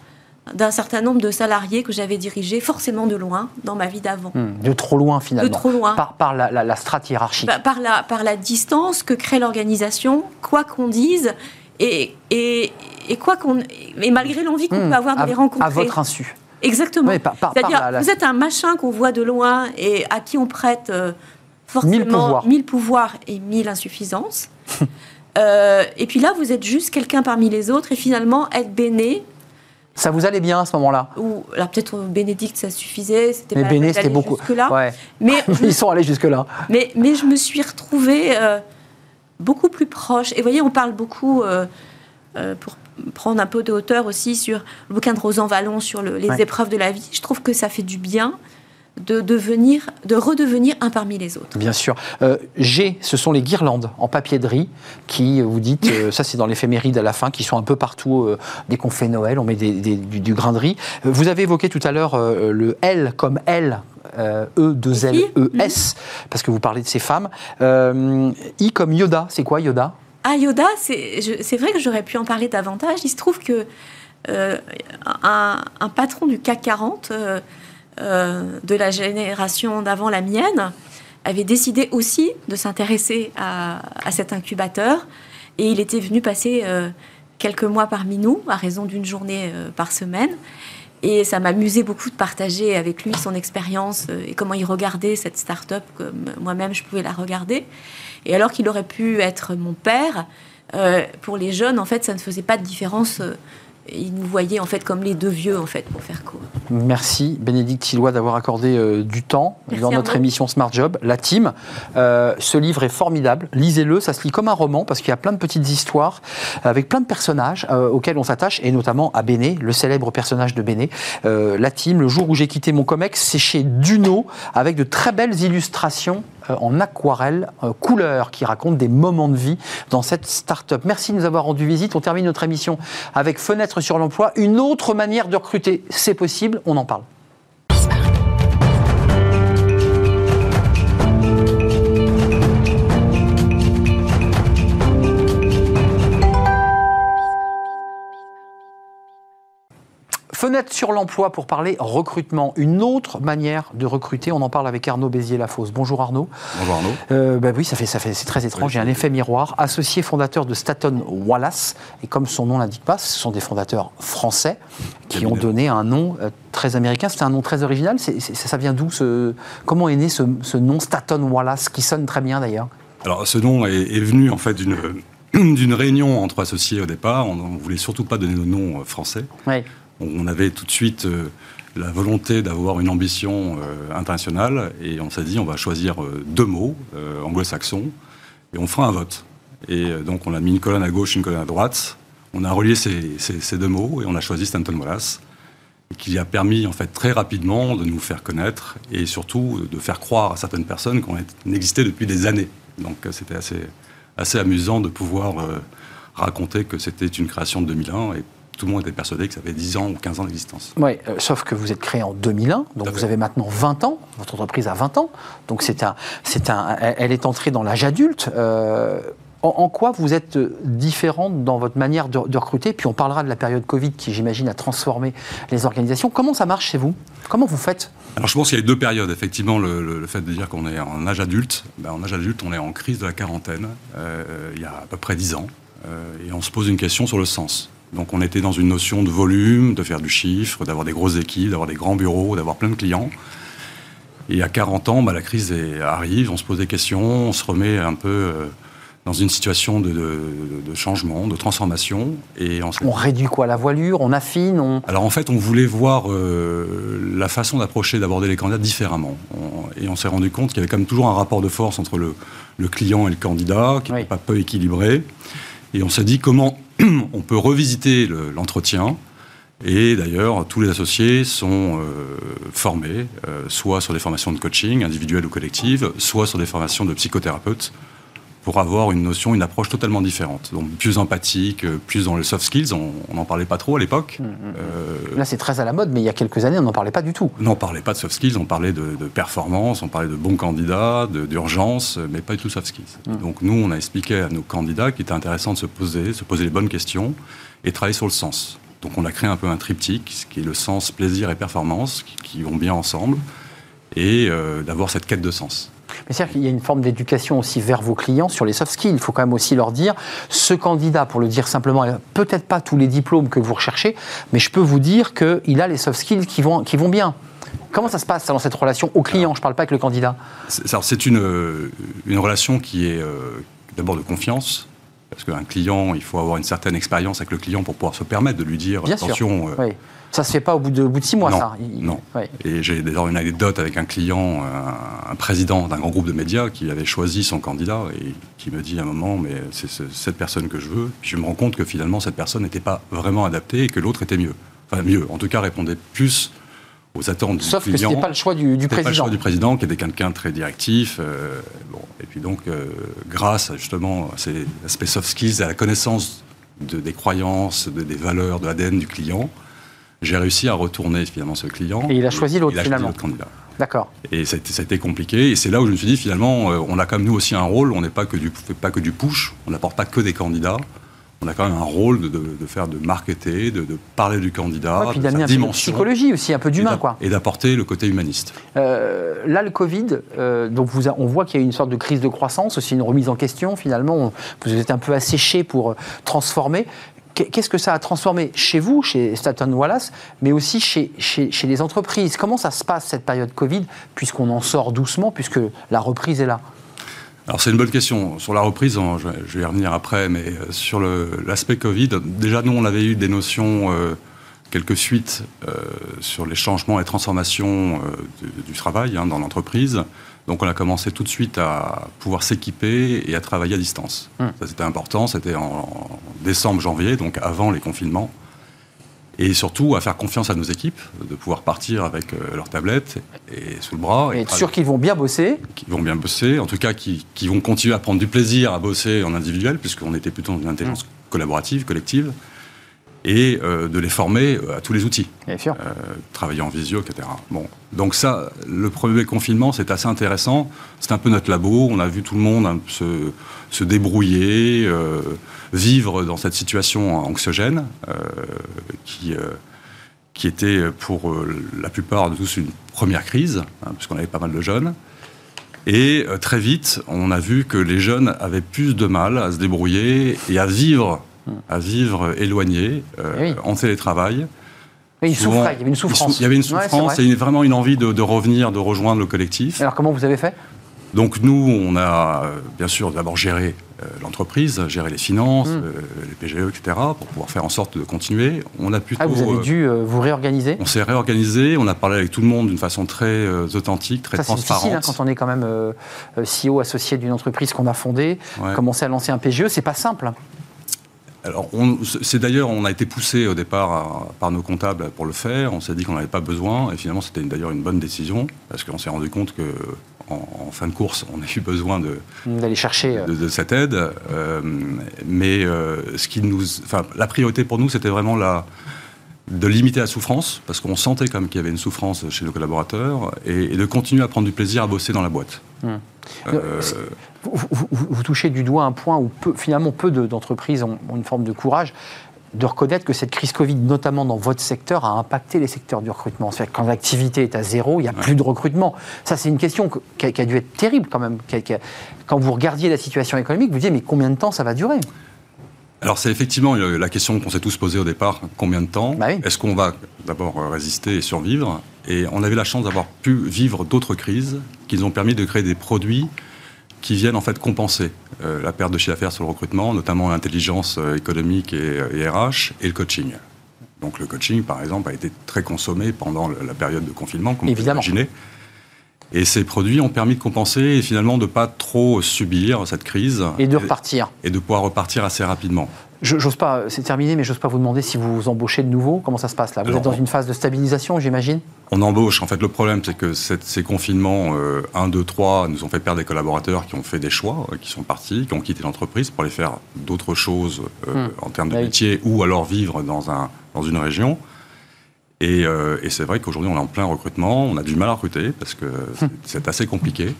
Speaker 5: d'un certain nombre de salariés que j'avais dirigés forcément de loin dans ma vie d'avant.
Speaker 1: Hmm, De trop loin finalement.
Speaker 5: De trop loin.
Speaker 1: Par, par la, la- la strate hiérarchique.
Speaker 5: Par, par la, par la distance que crée l'organisation, quoi qu'on dise, et, et, et quoi qu'on. Et malgré l'envie qu'on
Speaker 1: Hmm,
Speaker 5: peut avoir de
Speaker 1: à,
Speaker 5: les rencontrer.
Speaker 1: à votre insu.
Speaker 5: Exactement.
Speaker 1: Oui,
Speaker 5: C'est-à-dire,
Speaker 1: la-
Speaker 5: vous êtes un machin qu'on voit de loin et à qui on prête euh, forcément
Speaker 1: Mille pouvoirs.
Speaker 5: mille pouvoirs et mille insuffisances. (laughs) Euh, et puis là, vous êtes juste quelqu'un parmi les autres et finalement, être béné,
Speaker 1: Ça vous allait bien à ce moment-là?
Speaker 5: ou alors peut-être euh, Bénédicte, ça suffisait, c'était
Speaker 1: Mais Béné, c'était beaucoup.
Speaker 5: jusque-là.
Speaker 1: Ouais.
Speaker 5: Mais (laughs)
Speaker 1: Ils sont allés jusque-là.
Speaker 5: mais, mais je me suis retrouvée euh, beaucoup plus proche. Et vous voyez, on parle beaucoup, euh, pour prendre un peu de hauteur aussi, sur le bouquin de Rosan Vallon sur le- les
Speaker 1: Ouais.
Speaker 5: épreuves de la vie. Je trouve que ça fait du bien de, devenir, de redevenir un parmi les autres.
Speaker 1: Bien sûr. Euh, G, ce sont les guirlandes en papier de riz qui, euh, vous dites, euh, ça c'est dans l'éphéméride à la fin, qui sont un peu partout euh, dès qu'on fait Noël, on met des- des- du, du grain de riz. Vous avez évoqué tout à l'heure le L comme L. e, 2 L, E, S, parce que vous parlez de ces femmes. I comme Yoda, c'est quoi Yoda?
Speaker 5: Ah, Yoda, c'est vrai que j'aurais pu en parler davantage. Il se trouve que un, un patron du CAC 40, euh, euh, de la génération d'avant la mienne, avait décidé aussi de s'intéresser à, cet incubateur. Et il était venu passer euh, quelques mois parmi nous, à raison d'une journée euh, par semaine. Et ça m'amusait beaucoup de partager avec lui son expérience euh, et comment il regardait cette start-up comme moi-même je pouvais la regarder. Et alors qu'il aurait pu être mon père, euh, pour les jeunes, en fait, ça ne faisait pas de différence. Euh, ils nous voyaient en fait comme les deux vieux, en fait, pour faire court.
Speaker 1: Merci Bénédicte Tillois d'avoir accordé euh, du temps
Speaker 5: Merci
Speaker 1: dans notre émission Smart Job, la team. Euh, ce livre est formidable, lisez-le, ça se lit comme un roman parce qu'il y a plein de petites histoires avec plein de personnages euh, auxquels on s'attache et notamment à Béné, le célèbre personnage de Béné. Euh, la team, le jour où j'ai quitté mon comex, c'est chez Duno avec de très belles illustrations euh, en aquarelle euh, couleur qui racontent des moments de vie dans cette start-up. Merci de nous avoir rendu visite. On termine notre émission avec Fenêtre sur l'emploi, une autre manière de recruter. C'est possible, on en parle. Fenêtre sur l'emploi pour parler recrutement. Une autre manière de recruter. On en parle avec Arnaud Bézier-Lafosse. Bonjour Arnaud.
Speaker 6: Bonjour Arnaud.
Speaker 1: Euh, bah oui, ça fait, ça fait, c'est très étrange. J'ai un effet miroir. Associé fondateur de Staton Wallace, et comme son nom l'indique pas, ce sont des fondateurs français qui ont donné un nom euh, très américain. C'est un nom très original. C'est- c'est- ça vient d'où ce, Comment est né ce, ce nom Staton Wallace, qui sonne très bien d'ailleurs?
Speaker 6: Alors ce nom est, est venu en fait d'une (clears throat) d'une réunion entre associés au départ. On ne voulait surtout pas donner de nom euh, français.
Speaker 1: Oui.
Speaker 6: On avait tout de suite euh, la volonté d'avoir une ambition euh, internationale et on s'est dit on va choisir euh, deux mots anglo-saxons et on fera un vote. Et donc on a mis une colonne à gauche, une colonne à droite. On a relié ces, deux mots et on a choisi Stanton Wallace qui a permis en fait très rapidement de nous faire connaître et surtout de faire croire à certaines personnes qu'on existait depuis des années. Donc c'était assez, assez amusant de pouvoir raconter que c'était une création de 2001 et tout le monde était persuadé que ça avait 10 ans ou 15 ans d'existence.
Speaker 1: Oui, euh, sauf que vous êtes créé en 2001, donc vous avez maintenant 20 ans, votre entreprise a 20 ans, donc c'est un, c'est un, elle est entrée dans l'âge adulte. Euh, en, en quoi vous êtes différente dans votre manière de, de recruter? Puis on parlera de la période Covid qui, j'imagine, a transformé les organisations. Comment ça marche chez vous? Comment vous faites?
Speaker 6: Alors je pense qu'il y a deux périodes. Effectivement, le, le- le fait de dire qu'on est en âge adulte, ben, en âge adulte, on est en crise de la quarantaine, euh, il y a à peu près 10 ans, euh, et on se pose une question sur le sens. Donc on était dans une notion de volume, de faire du chiffre, d'avoir des grosses équipes, d'avoir des grands bureaux, d'avoir plein de clients. Et à 40 ans, bah, la crise est- arrive, on se pose des questions, on se remet un peu euh, dans une situation de, de- de changement, de transformation. Et on
Speaker 1: réduit quoi La voilure On affine on...
Speaker 6: alors en fait, on voulait voir euh, la façon d'approcher, d'aborder les candidats différemment. On- et on s'est rendu compte qu'il y avait quand même toujours un rapport de force entre le, le client et le candidat, qui
Speaker 1: Oui.
Speaker 6: n'était pas peu équilibré. Et on s'est dit comment (clears throat) on peut revisiter le- l'entretien. Et d'ailleurs, tous les associés sont euh, formés, euh, soit sur des formations de coaching individuelles ou collectives, soit sur des formations de psychothérapeutes pour avoir une notion, une approche totalement différente. Donc plus empathique, euh, plus dans les soft skills. On n'en parlait pas trop à l'époque.
Speaker 1: Mmh, mmh. Là, c'est très à la mode, mais il y a quelques années, on n'en parlait pas du tout.
Speaker 6: On n'en parlait pas de soft skills, on parlait de, performance, on parlait de bons candidats, d'urgence, mais pas du tout soft skills. Mmh. Donc nous, on a expliqué à nos candidats qu'il était intéressant de se poser, se poser les bonnes questions et travailler sur le sens. Donc on a créé un peu un triptyque, ce qui est le sens, plaisir et performance, qui, vont bien ensemble, et euh, d'avoir cette quête de sens.
Speaker 1: Mais c'est-à-dire qu'il y a une forme d'éducation aussi vers vos clients sur les soft skills. Il faut quand même aussi leur dire, ce candidat, pour le dire simplement, peut-être pas tous les diplômes que vous recherchez, mais je peux vous dire qu'il a les soft skills qui vont, qui vont bien. Comment ça se passe dans cette relation au client? Je ne parle pas avec le candidat.
Speaker 6: C'est une, une relation qui est euh, d'abord de confiance, parce qu'un client, il faut avoir une certaine expérience avec le client pour pouvoir se permettre de lui dire
Speaker 1: Bien
Speaker 6: attention.
Speaker 1: Euh, oui. Ça se fait pas au bout de, bout de six mois, ça.
Speaker 6: non. Et j'ai d'ailleurs une anecdote avec un client, un, président d'un grand groupe de médias qui avait choisi son candidat et qui me dit à un moment, mais c'est cette personne que je veux. Puis je me rends compte que finalement cette personne n'était pas vraiment adaptée et que l'autre était mieux. Enfin mieux, en tout cas répondait plus aux attentes
Speaker 1: Sauf
Speaker 6: du client.
Speaker 1: Sauf que ce pas le choix du, du président.
Speaker 6: pas le choix du président, qui était quelqu'un de très directif. Euh, bon, et puis donc, euh, grâce justement à ces aspects soft skills, à la connaissance de, des croyances, des valeurs, de l'ADN du client, j'ai réussi à retourner finalement ce client.
Speaker 1: Et il a choisi l'autre finalement.
Speaker 6: candidat.
Speaker 1: D'accord.
Speaker 6: Et ça a, été, compliqué. Et c'est là où je me suis dit finalement, euh, on a comme nous aussi un rôle. On n'est pas que du pas que du push. On n'apporte pas que des candidats on a quand même un rôle de, faire de marketer, de, parler du candidat,
Speaker 1: ouais, puis d'amener un peu de psychologie aussi, un peu d'humain, quoi.
Speaker 6: Et d'apporter le côté humaniste.
Speaker 1: Euh, là, le Covid, euh, donc vous on voit qu'il y a une sorte de crise de croissance, aussi une remise en question. Finalement, vous êtes un peu asséché pour transformer. Qu'est-ce que ça a transformé chez vous, chez Staten Wallace, mais aussi chez, chez, les entreprises? Comment ça se passe cette période Covid, puisqu'on en sort doucement, puisque la reprise est là?
Speaker 6: Alors c'est une bonne question. Sur la reprise, je vais y revenir après, mais euh, sur l'aspect Covid, déjà nous on avait eu des notions, euh, quelques suites euh, sur les changements et transformations du, travail hein, dans l'entreprise. Donc on a commencé tout de suite à pouvoir s'équiper et à travailler à distance. Hum. Ça c'était important, c'était en décembre, janvier, donc avant les confinements et surtout à faire confiance à nos équipes, de pouvoir partir avec euh, leur tablette et sous le bras.
Speaker 1: Et être sûr qu'ils vont bien bosser.
Speaker 6: Qu'ils vont bien bosser, en tout cas qui, vont continuer à prendre du plaisir à bosser en individuel, puisqu'on était plutôt dans une intelligence mmh. collaborative, collective, et euh, de les former euh, à tous les outils.
Speaker 1: Bien sûr.
Speaker 6: travailler en visio, etc. Bon. Donc ça, le premier confinement, c'est assez intéressant. C'est un peu notre labo, on a vu tout le monde se, se débrouiller vivre dans cette situation anxiogène euh, qui, euh, qui était pour euh, la plupart de tous une première crise, hein, puisqu'on avait pas mal de jeunes. Et très vite, on a vu que les jeunes avaient plus de mal à se débrouiller et à vivre, à vivre éloignés, eh en télétravail.
Speaker 1: il, souffrait, il y avait une souffrance.
Speaker 6: Il y avait une souffrance et vraiment une envie de, de, revenir, de rejoindre le collectif.
Speaker 1: Alors comment vous avez fait?
Speaker 6: Donc nous, on a bien sûr d'abord géré euh, l'entreprise, gérer les finances, hmm. euh, les PGE, etc., pour pouvoir faire en sorte de continuer.
Speaker 1: On a plutôt, ah, vous avez dû euh, vous réorganiser?
Speaker 6: On s'est réorganisé, on a parlé avec tout le monde d'une façon très authentique, très transparente. C'est difficile
Speaker 1: hein, quand on est quand même CEO associé d'une entreprise qu'on a fondée, commencer à lancer un PGE, c'est pas simple.
Speaker 6: Alors, c'est d'ailleurs, on a été poussé au départ par nos comptables pour le faire. On s'est dit qu'on n'avait pas besoin, et finalement, c'était d'ailleurs une bonne décision parce qu'on s'est rendu compte que en, fin de course, on a eu besoin de
Speaker 1: d'aller chercher
Speaker 6: de, cette aide. Euh, mais euh, ce qui nous, enfin, la priorité pour nous, c'était vraiment la de limiter la souffrance, parce qu'on sentait comme qu'il y avait une souffrance chez nos collaborateurs, et, de continuer à prendre du plaisir à bosser dans la boîte.
Speaker 1: Hum. Euh, vous, touchez du doigt un point où finalement peu d'entreprises ont, une forme de courage de reconnaître que cette crise Covid, notamment dans votre secteur, a impacté les secteurs du recrutement. C'est-à-dire quand l'activité est à zéro, il n'y a plus de recrutement. Ça, c'est une question qui a, dû être terrible quand même. quand vous regardiez la situation économique, vous disiez, mais combien de temps ça va durer?
Speaker 6: Alors c'est effectivement la question qu'on s'est tous posée au départ, combien de temps? Bah Est-ce qu'on va d'abord résister et survivre? Et on avait la chance d'avoir pu vivre d'autres crises qui nous ont permis de créer des produits qui viennent en fait compenser euh, la perte de chiffre d'affaires sur le recrutement, notamment l'intelligence euh, économique et, RH et le coaching. Donc le coaching, par exemple, a été très consommé pendant la période de confinement, comme
Speaker 1: Évidemment.
Speaker 6: vous imaginez. Et ces produits ont permis de compenser et finalement de ne pas trop subir cette crise.
Speaker 1: Et de repartir.
Speaker 6: Et, de pouvoir repartir assez rapidement.
Speaker 1: J'ose pas, c'est terminé, mais j'ose pas vous demander si vous embauchez de nouveau. Comment ça se passe là? Vous
Speaker 6: Alors,
Speaker 1: êtes dans une phase de stabilisation, j'imagine?
Speaker 6: On embauche. En fait, le problème, c'est que cette- ces confinements euh, 1, 2, 3 nous ont fait perdre des collaborateurs qui ont fait des choix, euh, qui sont partis, qui ont quitté l'entreprise pour aller faire d'autres choses euh,
Speaker 1: Hmm.
Speaker 6: en termes de
Speaker 1: Ah oui.
Speaker 6: métier ou alors vivre dans, un, dans une région. Et, euh, et c'est vrai qu'aujourd'hui, on est en plein recrutement. On a du mal à recruter parce que (laughs) c'est- c'est assez compliqué.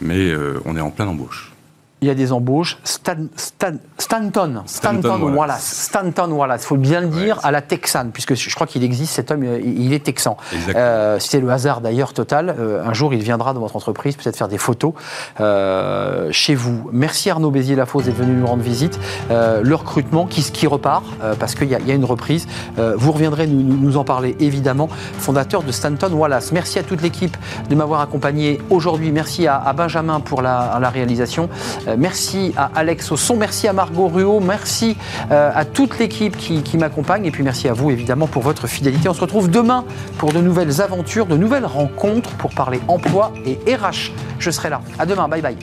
Speaker 6: Mais on est en pleine embauche.
Speaker 1: Il y a des embauches. Stan- Stan- Stanton, Stanton,
Speaker 6: Stanton
Speaker 1: Wallace.
Speaker 6: Wallace.
Speaker 1: Stanton Wallace, il faut bien le dire,
Speaker 6: Ouais.
Speaker 1: à la Texane, puisque je crois qu'il existe, cet homme, euh, il est texan. Euh, C'était le hasard d'ailleurs total. Euh, un jour, il viendra dans votre entreprise, peut-être faire des photos euh, chez vous. Merci Arnaud Bézier-Lafosse d'être venu nous rendre visite. Le recrutement qui, qui repart, parce qu'il y, a- il y a une reprise. Vous reviendrez nous, nous- nous en parler, évidemment. Fondateur de Stanton Wallace. Merci à toute l'équipe de m'avoir accompagné aujourd'hui. Merci à, à Benjamin pour la, à la réalisation. Euh, merci à Alex au son. Merci à Margot Ruot. Merci euh, à toute l'équipe qui, m'accompagne. Et puis merci à vous, évidemment, pour votre fidélité. On se retrouve demain pour de nouvelles aventures, de nouvelles rencontres pour parler emploi et RH. Je serai là. À demain. Bye bye.